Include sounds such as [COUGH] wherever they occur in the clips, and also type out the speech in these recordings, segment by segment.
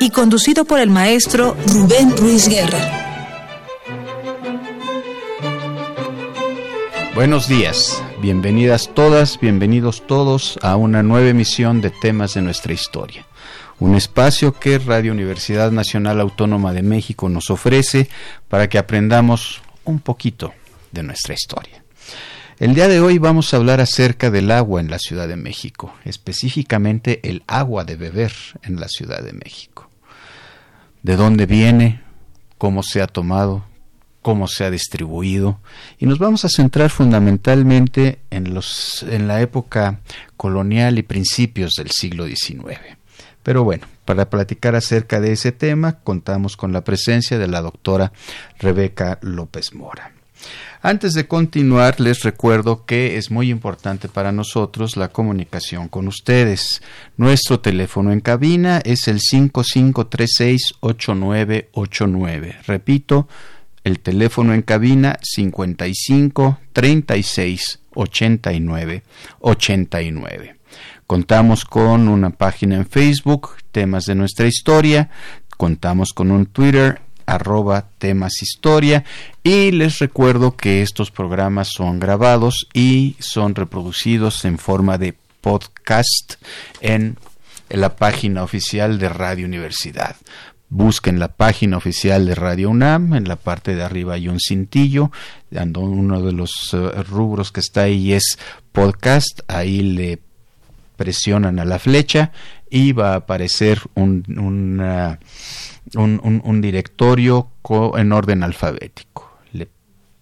y conducido por el maestro Rubén Ruiz Guerra. Buenos días, bienvenidas todas, bienvenidos todos a una nueva emisión de temas de nuestra historia. Un espacio que Radio Universidad Nacional Autónoma de México nos ofrece para que aprendamos un poquito de nuestra historia. El día de hoy vamos a hablar acerca del agua en la Ciudad de México, específicamente el agua de beber en la Ciudad de México. De dónde viene, cómo se ha tomado, cómo se ha distribuido y nos vamos a centrar fundamentalmente en, los, en la época colonial y principios del siglo XIX. Pero bueno, para platicar acerca de ese tema contamos con la presencia de la doctora Rebeca López Mora. Antes de continuar, les recuerdo que es muy importante para nosotros la comunicación con ustedes. Nuestro teléfono en cabina es el 5536-8989. Repito, el teléfono en cabina 55 36 89 89. Contamos con una página en Facebook, temas de nuestra historia, contamos con un Twitter arroba temas historia y les recuerdo que estos programas son grabados y son reproducidos en forma de podcast en la página oficial de Radio Universidad. Busquen la página oficial de Radio UNAM, en la parte de arriba hay un cintillo, uno de los eh, rubros que está ahí es podcast, ahí le presionan a la flecha y va a aparecer un, un, directorio en orden alfabético. Le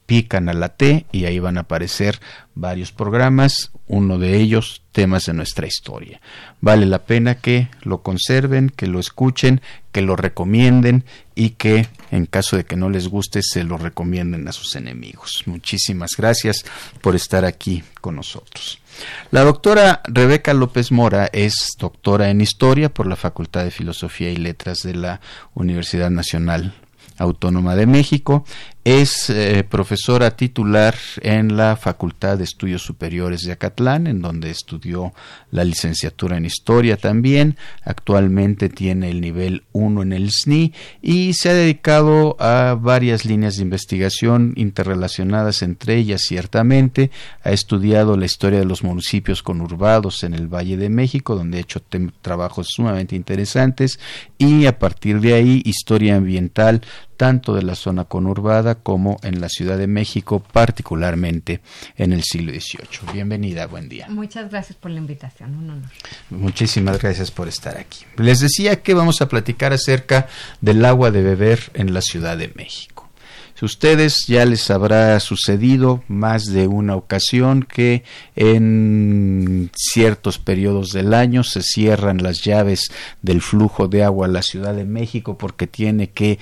pican a la T y ahí van a aparecer varios programas, uno de ellos temas de nuestra historia. Vale la pena que lo conserven, que lo escuchen, que lo recomienden y que en caso de que no les guste se lo recomienden a sus enemigos. Muchísimas gracias por estar aquí con nosotros. La doctora Rebeca López Mora es doctora en Historia por la Facultad de Filosofía y Letras de la Universidad Nacional Autónoma de México. Es eh, profesora titular en la Facultad de Estudios Superiores de Acatlán, en donde estudió la licenciatura en Historia también. Actualmente tiene el nivel 1 en el SNI y se ha dedicado a varias líneas de investigación interrelacionadas entre ellas, ciertamente. Ha estudiado la historia de los municipios conurbados en el Valle de México, donde ha hecho trabajos sumamente interesantes, y a partir de ahí, historia ambiental tanto de la zona conurbada como en la Ciudad de México, particularmente en el siglo XVIII. Bienvenida, buen día. Muchas gracias por la invitación, un honor. Muchísimas gracias por estar aquí. Les decía que vamos a platicar acerca del agua de beber en la Ciudad de México. Si ustedes ya les habrá sucedido más de una ocasión que en ciertos periodos del año se cierran las llaves del flujo de agua a la Ciudad de México porque tiene que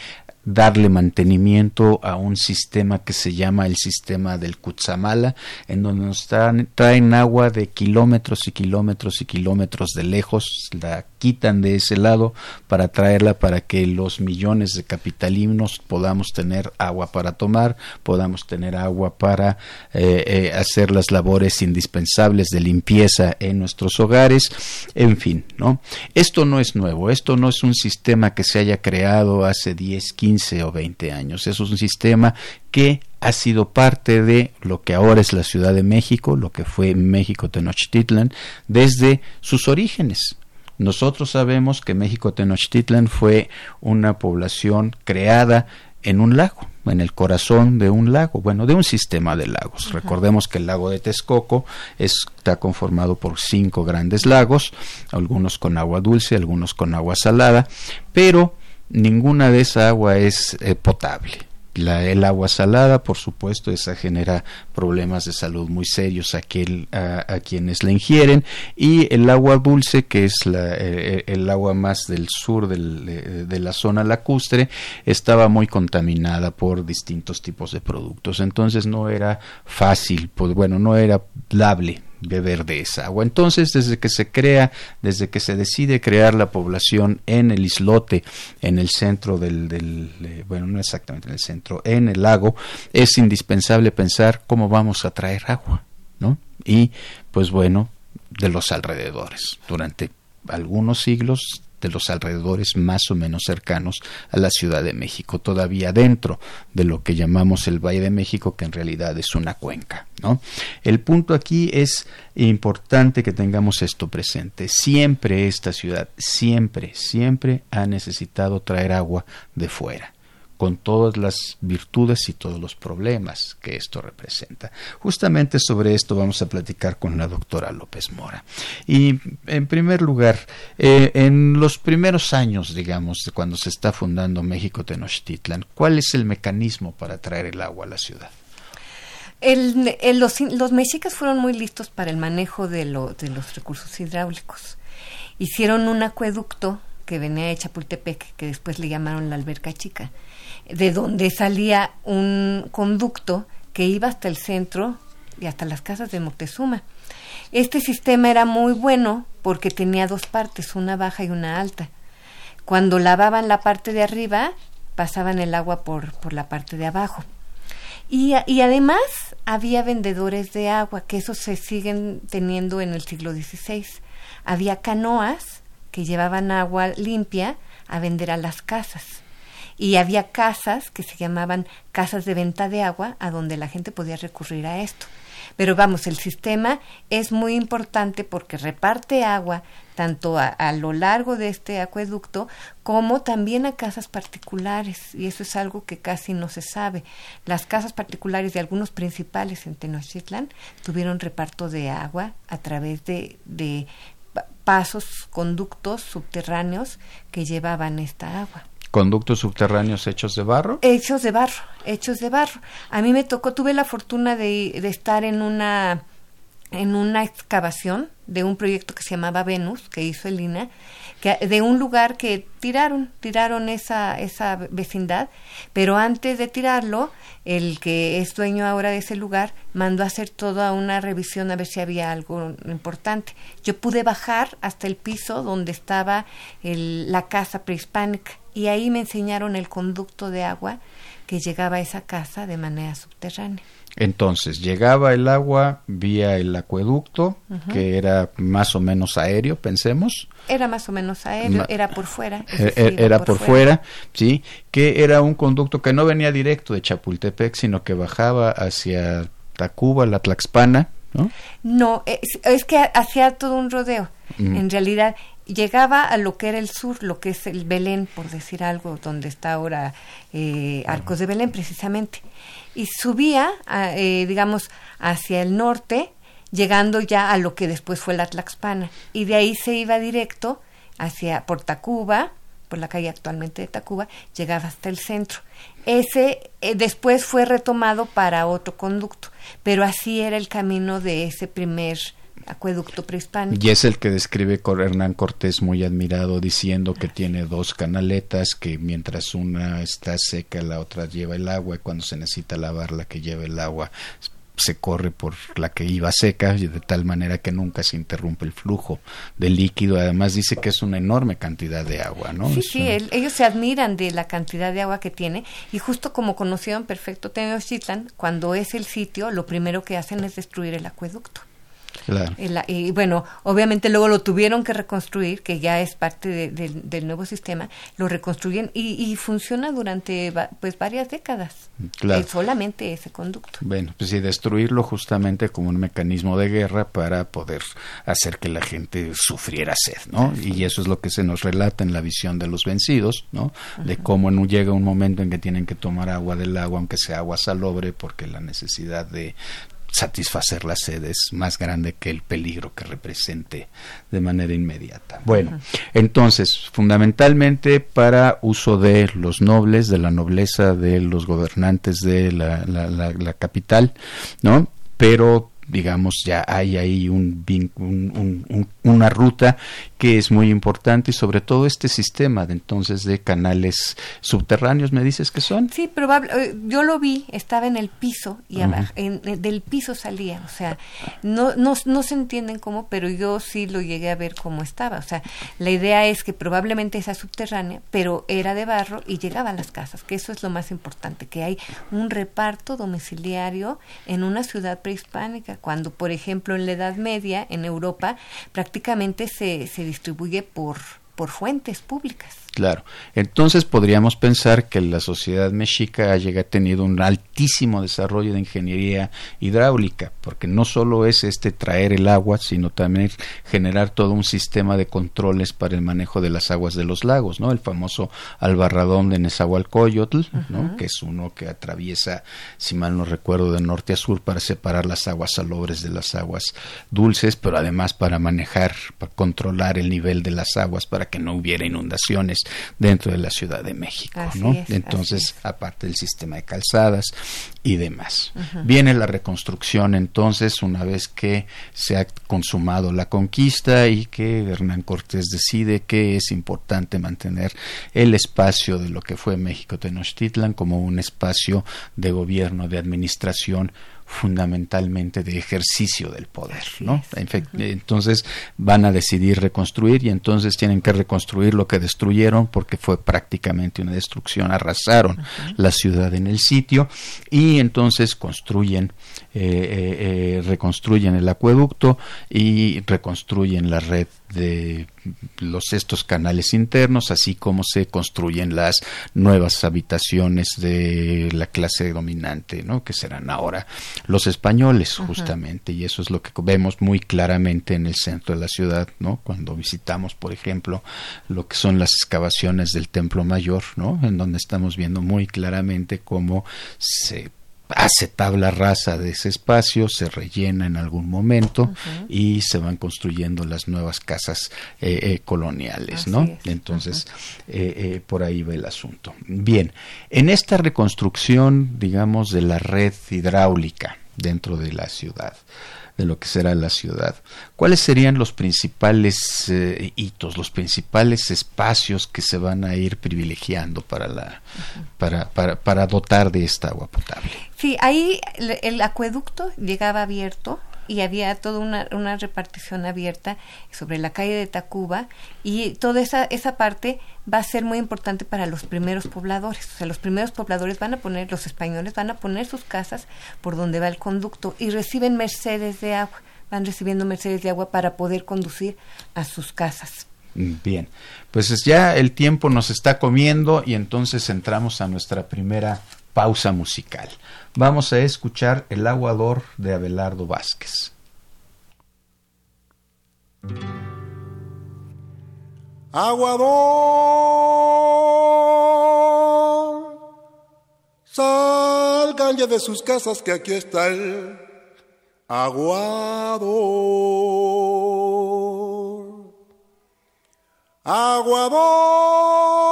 darle mantenimiento a un sistema que se llama el sistema del Cutzamala, en donde nos traen, agua de kilómetros y kilómetros y kilómetros de lejos, la quitan de ese lado para traerla para que los millones de capitalinos podamos tener agua para tomar, podamos tener agua para eh, eh, hacer las labores indispensables de limpieza en nuestros hogares, en fin, ¿no? Esto no es nuevo, esto no es un sistema que se haya creado hace 10, 15 o 20 años, es un sistema que ha sido parte de lo que ahora es la Ciudad de México, lo que fue México Tenochtitlan, desde sus orígenes. Nosotros sabemos que México Tenochtitlan fue una población creada en un lago, en el corazón de un lago, bueno, de un sistema de lagos. Recordemos que el lago de Texcoco está conformado por cinco grandes lagos, algunos con agua dulce, algunos con agua salada, pero ninguna de esa agua es eh, potable el agua salada, por supuesto, esa genera problemas de salud muy serios a, a, quienes la ingieren. Y el agua dulce, que es la, eh, el agua más del sur del, de, la zona lacustre, estaba muy contaminada por distintos tipos de productos. Entonces no era fácil, pues bueno, no era dable beber de esa agua. Entonces, desde que se crea, desde que se decide crear la población en el islote, en el centro del, del eh, bueno, no exactamente en el centro, en el lago, es indispensable pensar cómo vamos a traer agua, ¿no? Y, pues bueno, de los alrededores. Durante algunos siglos de los alrededores más o menos cercanos a la Ciudad de México, todavía dentro de lo que llamamos el Valle de México, que en realidad es una cuenca. ¿no? El punto aquí es importante que tengamos esto presente. Siempre esta ciudad, siempre, siempre ha necesitado traer agua de fuera con todas las virtudes y todos los problemas que esto representa. Justamente sobre esto vamos a platicar con la doctora López Mora. Y en primer lugar, eh, en los primeros años, digamos, de cuando se está fundando México Tenochtitlan, ¿cuál es el mecanismo para traer el agua a la ciudad? los, mexicas fueron muy listos para el manejo de, de los recursos hidráulicos. Hicieron un acueducto que venía de Chapultepec, que después le llamaron la alberca chica, de donde salía un conducto que iba hasta el centro y hasta las casas de Moctezuma. Este sistema era muy bueno porque tenía dos partes, una baja y una alta. Cuando lavaban la parte de arriba, pasaban el agua por, por la parte de abajo. Y, y, además había vendedores de agua, que eso se siguen teniendo en el siglo XVI. Había canoas que llevaban agua limpia a vender a las casas y había casas que se llamaban casas de venta de agua a donde la gente podía recurrir a esto. Pero vamos, el sistema es muy importante porque reparte agua tanto a, lo largo de este acueducto como también a casas particulares y eso es algo que casi no se sabe. Las casas particulares de algunos principales en Tenochtitlan tuvieron reparto de agua a través de, de pasos, conductos subterráneos que llevaban esta agua. ¿Conductos subterráneos hechos de barro? Hechos de barro, hechos de barro. A mí me tocó, tuve la fortuna de, de estar en una, en una excavación de un proyecto que se llamaba Venus, que hizo el INA, que, de un lugar que tiraron, tiraron esa, esa vecindad, pero antes de tirarlo, el que es dueño ahora de ese lugar mandó a hacer toda una revisión a ver si había algo importante. Yo pude bajar hasta el piso donde estaba el, la casa prehispánica y ahí me enseñaron el conducto de agua que llegaba a esa casa de manera subterránea. Entonces, llegaba el agua vía el acueducto, que era más o menos aéreo, pensemos. Era más o menos aéreo, era por fuera. E-, e-, era, por, fuera. sí, que era un conducto que no venía directo de Chapultepec, sino que bajaba hacia Tacuba, la Tlaxpana, ¿no? No, es, que hacía todo un rodeo. En realidad, llegaba a lo que era el sur, lo que es el Belén, por decir algo, donde está ahora eh, Arcos de Belén precisamente, y subía, eh, digamos, hacia el norte, llegando ya a lo que después fue la Tlaxpana, y de ahí se iba directo hacia por Tacuba, por la calle actualmente de Tacuba, llegaba hasta el centro. Ese eh, después fue retomado para otro conducto, pero así era el camino de ese primer acueducto prehispánico. Y es el que describe Hernán Cortés muy admirado diciendo que tiene dos canaletas que mientras una está seca la otra lleva el agua y cuando se necesita lavar la que lleva el agua se corre por la que iba seca de tal manera que nunca se interrumpe el flujo de líquido. Además dice que es una enorme cantidad de agua, ¿no? Sí, sí, ellos se admiran de la cantidad de agua que tiene y justo como conocieron perfecto Tenochtitlan, cuando es el sitio, lo primero que hacen es destruir el acueducto. Y, bueno, obviamente luego lo tuvieron que reconstruir, que ya es parte del nuevo sistema, lo reconstruyen y, funciona durante pues varias décadas. Claro. solamente ese conducto. Bueno, pues sí, destruirlo justamente como un mecanismo de guerra para poder hacer que la gente sufriera sed, ¿no? Y eso es lo que se nos relata en la visión de los vencidos, ¿no? De cómo no llega un momento en que tienen que tomar agua del agua, aunque sea agua salobre, porque la necesidad de satisfacer la sed es más grande que el peligro que represente de manera inmediata. Bueno, entonces, fundamentalmente para uso de los nobles, de la nobleza, de los gobernantes de la, la capital, ¿no? Pero digamos, ya hay ahí un, una ruta que es muy importante y sobre todo este sistema de entonces de canales subterráneos, ¿me dices que son? Sí, probable. Eh, yo lo vi, estaba en el piso y en, del piso salía, o sea, no, no, no se entienden cómo, pero yo sí lo llegué a ver cómo estaba, o sea, la idea es que probablemente esa subterránea, pero era de barro y llegaba a las casas, que eso es lo más importante, que hay un reparto domiciliario en una ciudad prehispánica cuando, por ejemplo, en la Edad Media, en Europa, prácticamente se, se distribuye por, por fuentes públicas. Claro. Entonces podríamos pensar que la sociedad mexica haya tenido un altísimo desarrollo de ingeniería hidráulica, porque no solo es este traer el agua, sino también generar todo un sistema de controles para el manejo de las aguas de los lagos, ¿no? El famoso albarradón de Nezahualcóyotl, ¿no? Que es uno que atraviesa, si mal no recuerdo, de norte a sur para separar las aguas salobres de las aguas dulces, pero además para manejar, para controlar el nivel de las aguas para que no hubiera inundaciones dentro de la Ciudad de México, ¿no? entonces, aparte del sistema de calzadas y demás. Viene la reconstrucción entonces una vez que se ha consumado la conquista y que Hernán Cortés decide que es importante mantener el espacio de lo que fue México Tenochtitlan como un espacio de gobierno, de administración fundamentalmente de ejercicio del poder, ¿no? Entonces van a decidir reconstruir y entonces tienen que reconstruir lo que destruyeron porque fue prácticamente una destrucción, arrasaron la ciudad en el sitio y entonces construyen, eh, eh, eh, reconstruyen el acueducto y reconstruyen la red de los estos canales internos, así como se construyen las nuevas habitaciones de la clase dominante, ¿no? que serán ahora los españoles justamente, y eso es lo que vemos muy claramente en el centro de la ciudad, ¿no? cuando visitamos, por ejemplo, lo que son las excavaciones del Templo Mayor, ¿no? en donde estamos viendo muy claramente cómo se hace tabla rasa de ese espacio, se rellena en algún momento y se van construyendo las nuevas casas eh, eh, coloniales, ¿no? Entonces, eh, por ahí va el asunto. Bien, en esta reconstrucción, digamos, de la red hidráulica dentro de la ciudad, de lo que será la ciudad. ¿Cuáles serían los principales eh, hitos, los principales espacios que se van a ir privilegiando para, la, para, para, para dotar de esta agua potable? Sí, ahí el acueducto llegaba abierto y había toda una, una, repartición abierta sobre la calle de Tacuba y toda esa, esa parte va a ser muy importante para los primeros pobladores. O sea, los primeros pobladores van a poner, los españoles van a poner sus casas por donde va el conducto y reciben mercedes de agua, van recibiendo mercedes de agua para poder conducir a sus casas. Bien, pues ya el tiempo nos está comiendo y entonces entramos a nuestra primera pausa musical vamos a escuchar El aguador de Abelardo Vázquez. Aguador, salgan ya de sus casas que aquí está el aguador. Aguador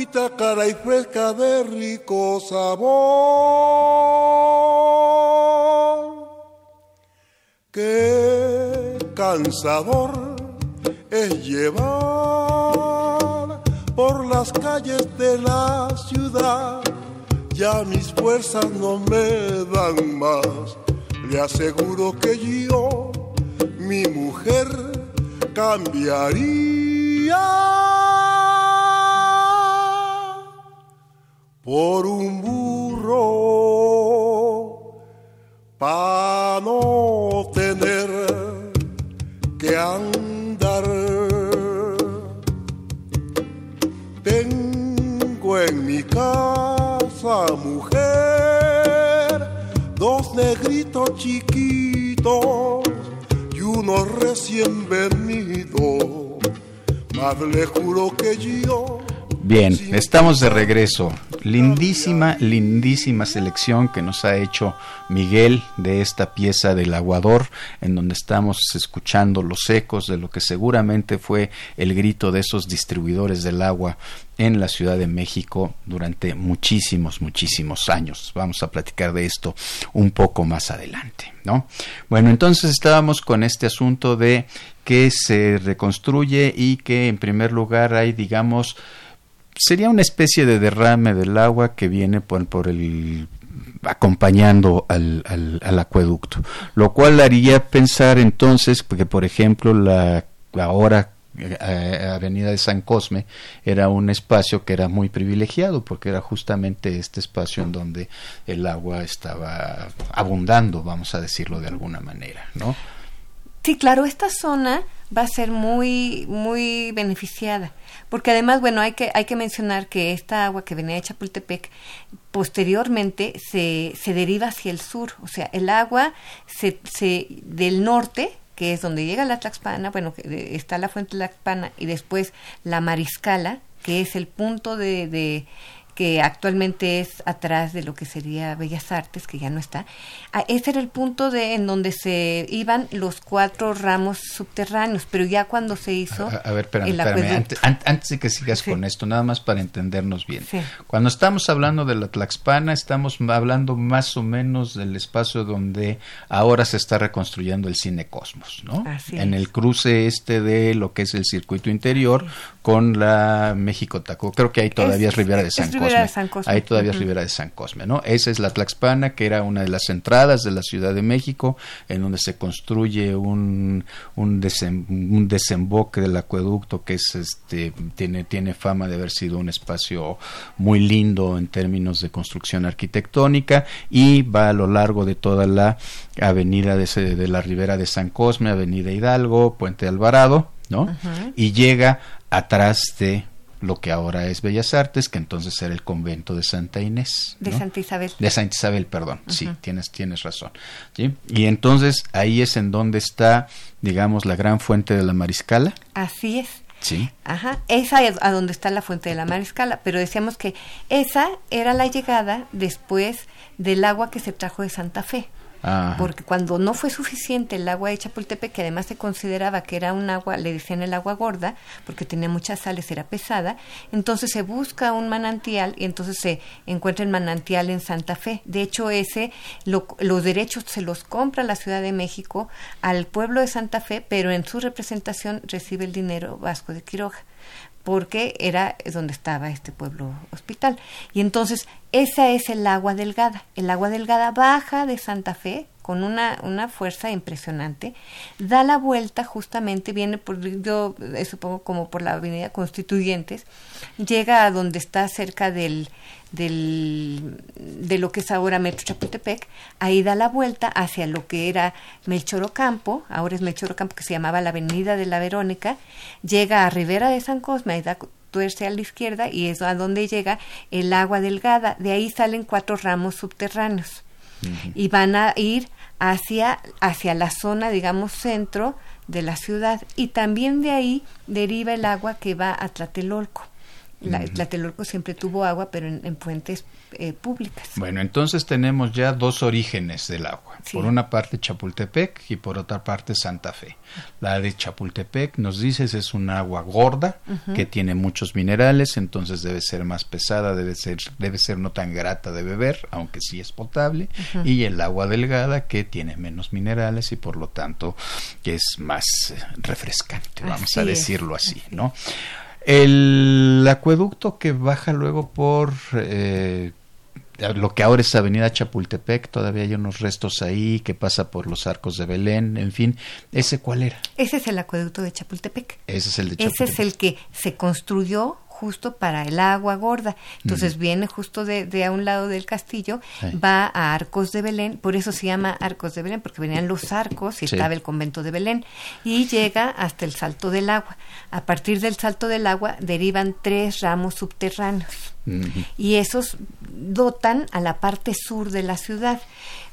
agüita cara y fresca de rico sabor. Qué cansador es llevar por las calles de la ciudad. Ya mis fuerzas no me dan más. Le aseguro que yo, mi mujer, cambiaría por un burro para no tener que andar. Tengo en mi casa mujer, dos negritos chiquitos y uno recién venido. Más le juro que yo Bien, estamos de regreso. Lindísima, lindísima selección que nos ha hecho Miguel de esta pieza del aguador, en donde estamos escuchando los ecos de lo que seguramente fue el grito de esos distribuidores del agua en la Ciudad de México durante muchísimos, muchísimos años. Vamos a platicar de esto un poco más adelante, ¿no? Bueno, entonces estábamos con este asunto de que se reconstruye y que en primer lugar hay, digamos, sería una especie de derrame del agua que viene por, por el acompañando al, al, acueducto, lo cual haría pensar entonces que, por ejemplo, la ahora eh, Avenida de San Cosme era un espacio que era muy privilegiado porque era justamente este espacio en donde el agua estaba abundando, vamos a decirlo de alguna manera, ¿no? Sí, claro, esta zona va a ser muy muy beneficiada, porque además, bueno, hay que hay que mencionar que esta agua que venía de Chapultepec posteriormente se, se deriva hacia el sur, o sea, el agua se, se del norte que es donde llega la Tlaxpana, bueno, está la fuente Tlaxpana y después la Mariscala, que es el punto de, de que actualmente es atrás de lo que sería Bellas Artes, que ya no está. Ah, ese era el punto de en donde se iban los cuatro ramos subterráneos, pero ya cuando se hizo a, ver, espérame, espérame. Antes, de que sigas con esto, nada más para entendernos bien. Cuando estamos hablando de la Tlaxpana, estamos hablando más o menos del espacio donde ahora se está reconstruyendo el Cine Cosmos, ¿no? en el cruce este de lo que es el circuito interior con la México Taco. Creo que ahí todavía es, Rivera de San Cosme. Ahí todavía es Rivera de San Cosme, ¿no? Esa es la Tlaxpana, que era una de las entradas de la Ciudad de México, en donde se construye un, un, desemboque del acueducto que es este tiene, tiene fama de haber sido un espacio muy lindo en términos de construcción arquitectónica y va a lo largo de toda la avenida de, de la Ribera de San Cosme, Avenida Hidalgo, Puente Alvarado, ¿no? Y llega atrás de lo que ahora es Bellas Artes, que entonces era el convento de Santa Inés. De Santa Isabel. De Santa Isabel, perdón. Sí, tienes, tienes razón. ¿sí? Y entonces ahí es en donde está, digamos, la gran fuente de la Mariscala. Así es. Sí. Ajá, esa es a donde está la fuente de la Mariscala, pero decíamos que esa era la llegada después del agua que se trajo de Santa Fe. Porque cuando no fue suficiente el agua de Chapultepec, que además se consideraba que era un agua, le decían el agua gorda, porque tenía muchas sales, era pesada, entonces se busca un manantial y entonces se encuentra el manantial en Santa Fe. De hecho, ese, los derechos se los compra la Ciudad de México al pueblo de Santa Fe, pero en su representación recibe el dinero Vasco de Quiroga porque era donde estaba este pueblo hospital. Y entonces esa es el agua delgada. El agua delgada baja de Santa Fe con una, una fuerza impresionante, da la vuelta justamente, viene por, yo eh, supongo como por la avenida Constituyentes, llega a donde está cerca del, del, de lo que es ahora Metro Chapultepec, ahí da la vuelta hacia lo que era Melchor Ocampo, ahora es Melchor Ocampo que se llamaba la Avenida de la Verónica, llega a Rivera de San Cosme, ahí da tuerce a la izquierda y es a donde llega el agua delgada, de ahí salen cuatro ramos subterráneos y van a ir hacia, hacia la zona, digamos, centro de la ciudad y también de ahí deriva el agua que va a Tlatelolco. La, Tlatelolco siempre tuvo agua, pero en, fuentes eh, públicas. Bueno, entonces tenemos ya dos orígenes del agua. Por una parte Chapultepec y por otra parte Santa Fe. La de Chapultepec, nos dices, es un agua gorda que tiene muchos minerales, entonces debe ser más pesada, debe ser, debe ser no tan grata de beber, aunque sí es potable. Y el agua delgada que tiene menos minerales y por lo tanto que es más eh, refrescante, vamos a decirlo así, ¿no? El acueducto que baja luego por eh, lo que ahora es Avenida Chapultepec, todavía hay unos restos ahí que pasa por los arcos de Belén, en fin, ¿ese cuál era? Ese es el acueducto de Chapultepec. Ese es el de Chapultepec. Ese es el que se construyó justo para el agua gorda. Entonces viene justo de, de, a un lado del castillo, va a Arcos de Belén, por eso se llama Arcos de Belén, porque venían los arcos y estaba el convento de Belén, y llega hasta el Salto del Agua. A partir del Salto del Agua derivan tres ramos subterráneos. Y esos dotan a la parte sur de la ciudad.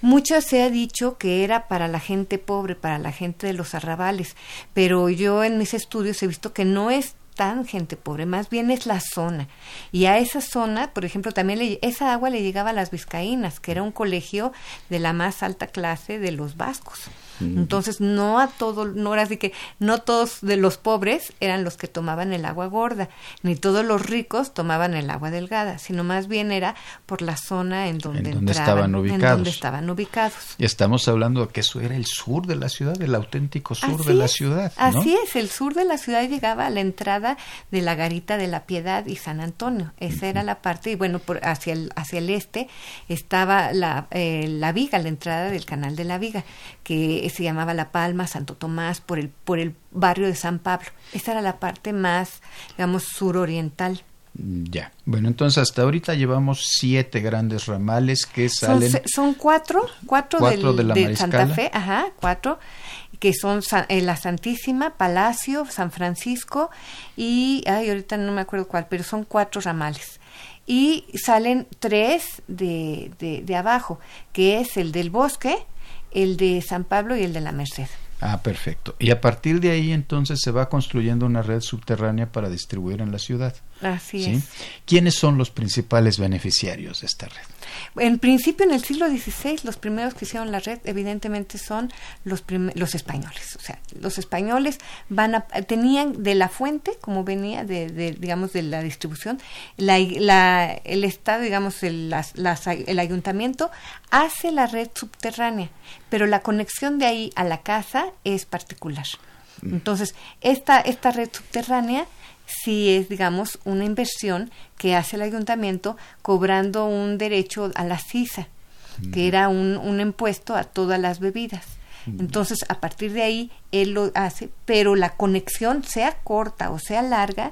Mucho se ha dicho que era para la gente pobre, para la gente de los arrabales, pero yo en mis estudios he visto que no es están gente pobre, más bien es la zona. Y a esa zona, por ejemplo, también le, esa agua le llegaba a las Vizcaínas, que era un colegio de la más alta clase de los vascos. Entonces, no a todos, no era así que no todos de los pobres eran los que tomaban el agua gorda, ni todos los ricos tomaban el agua delgada, sino más bien era por la zona en donde, estaban ubicados. En donde estaban ubicados. Y estamos hablando de que eso era el sur de la ciudad, el auténtico sur de la ciudad. Así es, el sur de la ciudad llegaba a la entrada de la garita de la Piedad y San Antonio. Esa era la parte, y bueno, por, hacia, el, hacia el este estaba la, eh, la Viga, la entrada del canal de la Viga, que se llamaba La Palma, Santo Tomás, por el, por el barrio de San Pablo. Esta era la parte más, digamos, suroriental. Mm, ya. Bueno, entonces hasta ahorita llevamos siete grandes ramales que salen. Son, cuatro, cuatro, del, de, Santa Fe, ajá, cuatro, que son eh, la Santísima, Palacio, San Francisco y, ay, ahorita no me acuerdo cuál, pero son cuatro ramales. Y salen tres de, de, de abajo, que es el del bosque, el de San Pablo y el de la Merced. Ah, perfecto. Y a partir de ahí entonces se va construyendo una red subterránea para distribuir en la ciudad. Así es. ¿Quiénes son los principales beneficiarios de esta red? En principio, en el siglo XVI, los primeros que hicieron la red, evidentemente, son los, los españoles. O sea, los españoles van a, tenían de la fuente, como venía de, digamos, de la distribución, la, el Estado, digamos, el, el ayuntamiento hace la red subterránea, pero la conexión de ahí a la casa es particular. Mm. Entonces, esta, esta red subterránea si es, digamos, una inversión que hace el ayuntamiento cobrando un derecho a la CISA, que era un, un impuesto a todas las bebidas. Entonces, a partir de ahí, él lo hace, pero la conexión, sea corta o sea larga,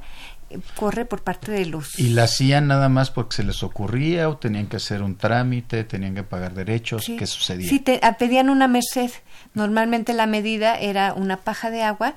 eh, corre por parte de los... ¿Y la hacían nada más porque se les ocurría o tenían que hacer un trámite, tenían que pagar derechos? ¿Qué sucedía? Sí, te, pedían una merced. Normalmente la medida era una paja de agua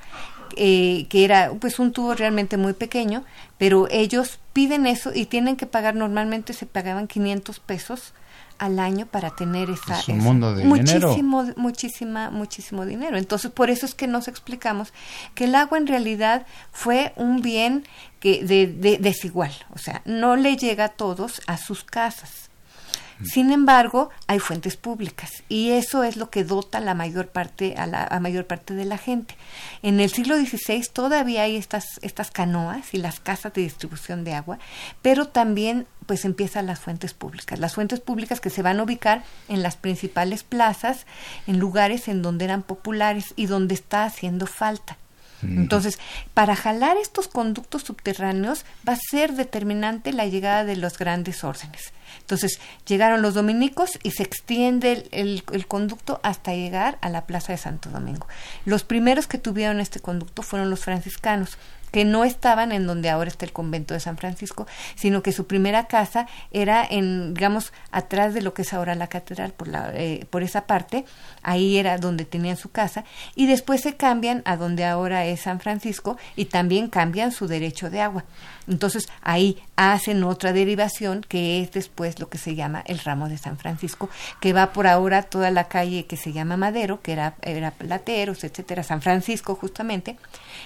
eh, que era pues un tubo realmente muy pequeño, pero ellos piden eso y tienen que pagar, normalmente se pagaban 500 pesos al año para tener esa, es un mundo de muchísimo muchísima muchísimo dinero. Entonces por eso es que nos explicamos que el agua en realidad fue un bien que de, de desigual o sea no le llega a todos a sus casas sin embargo, hay fuentes públicas y eso es lo que dota la mayor parte a la mayor parte de la gente. En el siglo XVI todavía hay estas estas canoas y las casas de distribución de agua, pero también pues empiezan las fuentes públicas, las fuentes públicas que se van a ubicar en las principales plazas, en lugares en donde eran populares y donde está haciendo falta. Entonces, para jalar estos conductos subterráneos va a ser determinante la llegada de los grandes órdenes. Entonces, llegaron los dominicos y se extiende el, el, conducto hasta llegar a la Plaza de Santo Domingo. Los primeros que tuvieron este conducto fueron los franciscanos que no estaban en donde ahora está el convento de San Francisco, sino que su primera casa era en, digamos, atrás de lo que es ahora la catedral, por, la, eh, por esa parte, ahí era donde tenían su casa, y después se cambian a donde ahora es San Francisco y también cambian su derecho de agua. Entonces ahí hacen otra derivación que es después lo que se llama el ramo de San Francisco, que va por ahora toda la calle que se llama Madero, que era, era Plateros, etcétera, San Francisco justamente,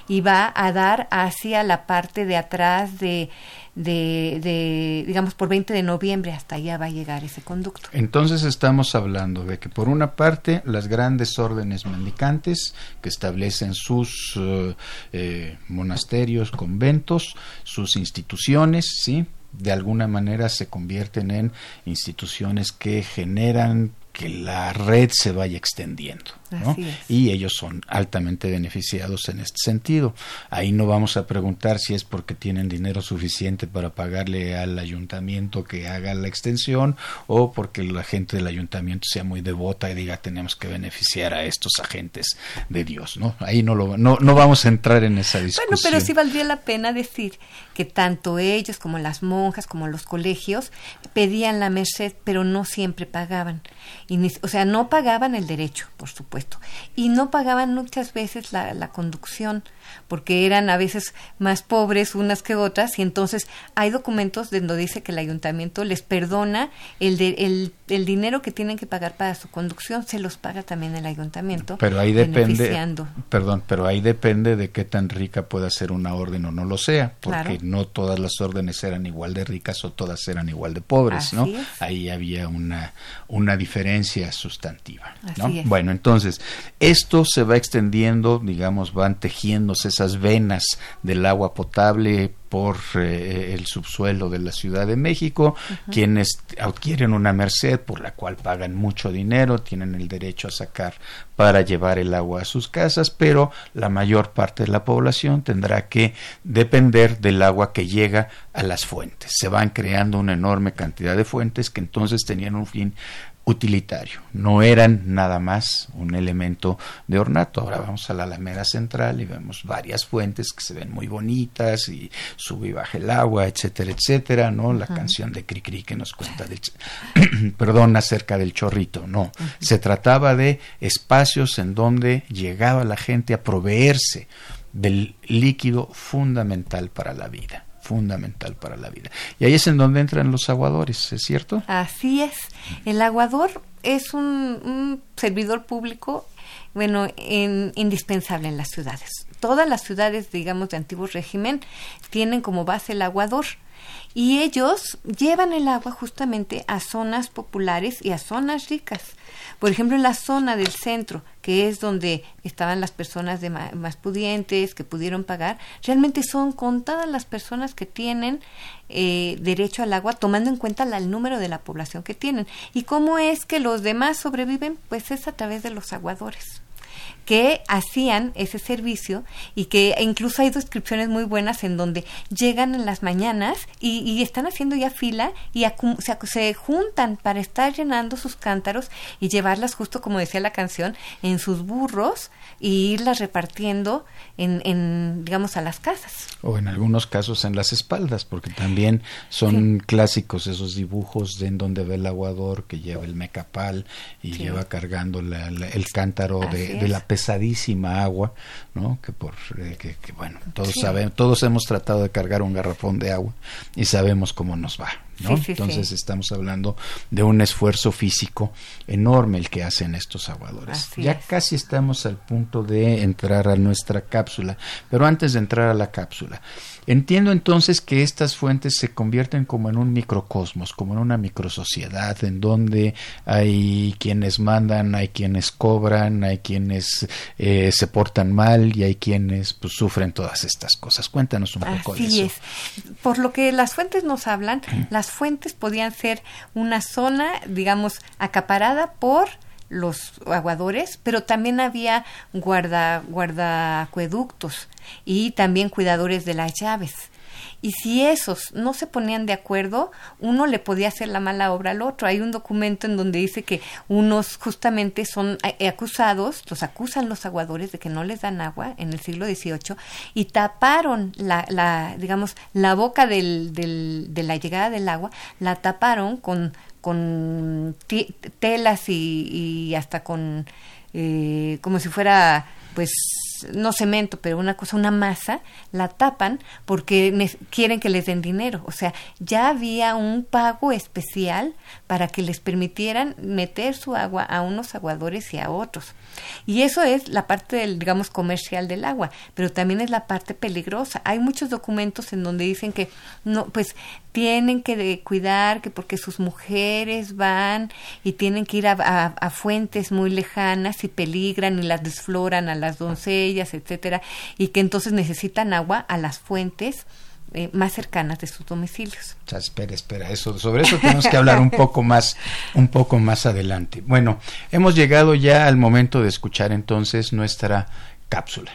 y va a dar hacia la parte de atrás de, de, de, digamos, por 20 de noviembre, hasta allá va a llegar ese conducto. Entonces estamos hablando de que por una parte las grandes órdenes mendicantes que establecen sus eh, eh, monasterios, conventos, sus instituciones, ¿sí? de alguna manera se convierten en instituciones que generan que la red se vaya extendiendo. Y ellos son altamente beneficiados en este sentido. Ahí no vamos a preguntar si es porque tienen dinero suficiente para pagarle al ayuntamiento que haga la extensión o porque la gente del ayuntamiento sea muy devota y diga tenemos que beneficiar a estos agentes de Dios. ¿no? Ahí no, lo, no, no vamos a entrar en esa discusión. Bueno, pero sí valdría la pena decir que tanto ellos como las monjas como los colegios pedían la merced, pero no siempre pagaban. O sea, no pagaban el derecho, por supuesto y no pagaban muchas veces la, la conducción porque eran a veces más pobres unas que otras, y entonces hay documentos donde dice que el ayuntamiento les perdona el, el, el, dinero que tienen que pagar para su conducción, se los paga también el ayuntamiento. Pero ahí depende, perdón, pero ahí depende de qué tan rica pueda ser una orden o no lo sea, porque no todas las órdenes eran igual de ricas o todas eran igual de pobres, ¿no? Ahí había una, una diferencia sustantiva, ¿no? Bueno, entonces, esto se va extendiendo, digamos, van tejiéndose esas venas del agua potable por eh, el subsuelo de la Ciudad de México, quienes adquieren una merced por la cual pagan mucho dinero, tienen el derecho a sacar para llevar el agua a sus casas, pero la mayor parte de la población tendrá que depender del agua que llega a las fuentes. Se van creando una enorme cantidad de fuentes que entonces tenían un fin utilitario, no eran nada más un elemento de ornato. Ahora vamos a la Alameda Central y vemos varias fuentes que se ven muy bonitas y sube y baja el agua, etcétera, etcétera, ¿no? La canción de Cricri que nos cuenta del, [CLEARS THROAT] perdón, acerca del chorrito, no. Se trataba de espacios en donde llegaba la gente a proveerse del líquido fundamental para la vida fundamental para la vida. Y ahí es en donde entran los aguadores, ¿es cierto? Así es. El aguador es un, servidor público, bueno, indispensable en las ciudades. Todas las ciudades, digamos, de antiguo régimen tienen como base el aguador y ellos llevan el agua justamente a zonas populares y a zonas ricas. Por ejemplo, en la zona del centro, que es donde estaban las personas de más, pudientes, que pudieron pagar, realmente son contadas las personas que tienen eh, derecho al agua, tomando en cuenta el número de la población que tienen. ¿Y cómo es que los demás sobreviven? Pues es a través de los aguadores que hacían ese servicio y que incluso hay descripciones muy buenas en donde llegan en las mañanas y, están haciendo ya fila y se, se, juntan para estar llenando sus cántaros y llevarlas justo como decía la canción en sus burros y irlas repartiendo en, en digamos a las casas. O en algunos casos en las espaldas porque también son clásicos esos dibujos de en donde ve el aguador que lleva el mecapal y lleva cargando el cántaro de, de la pesadísima agua, ¿no? Que por eh, que, bueno, todos sabemos, todos hemos tratado de cargar un garrafón de agua y sabemos cómo nos va, ¿no? Entonces estamos hablando de un esfuerzo físico enorme el que hacen estos aguadores. ya casi estamos al punto de entrar a nuestra cápsula, pero antes de entrar a la cápsula, Entiendo entonces que estas fuentes se convierten como en un microcosmos, como en una microsociedad, en donde hay quienes mandan, hay quienes cobran, hay quienes eh, se portan mal y hay quienes pues, sufren todas estas cosas. Cuéntanos un poco de eso. es. Por lo que las fuentes nos hablan, las fuentes podían ser una zona, digamos, acaparada por los aguadores, pero también había guarda, guarda acueductos y también cuidadores de las llaves. Y si esos no se ponían de acuerdo, uno le podía hacer la mala obra al otro. Hay un documento en donde dice que unos justamente son eh, acusados, los acusan los aguadores de que no les dan agua en el siglo XVIII y taparon la, la digamos, la boca del, del, de la llegada del agua, la taparon con con telas y, hasta con eh, como si fuera pues no cemento, pero una cosa, una masa, la tapan porque quieren que les den dinero. O sea, ya había un pago especial para que les permitieran meter su agua a unos aguadores y a otros. Y eso es la parte del, digamos, comercial del agua, pero también es la parte peligrosa. Hay muchos documentos en donde dicen que no, pues tienen que cuidar que porque sus mujeres van y tienen que ir a, a fuentes muy lejanas y peligran y las desfloran a las doncellas, etcétera, y que entonces necesitan agua a las fuentes eh, más cercanas de sus domicilios. espera, espera, eso, sobre eso tenemos que hablar un poco más, un poco más adelante. Bueno, hemos llegado ya al momento de escuchar entonces nuestra cápsula.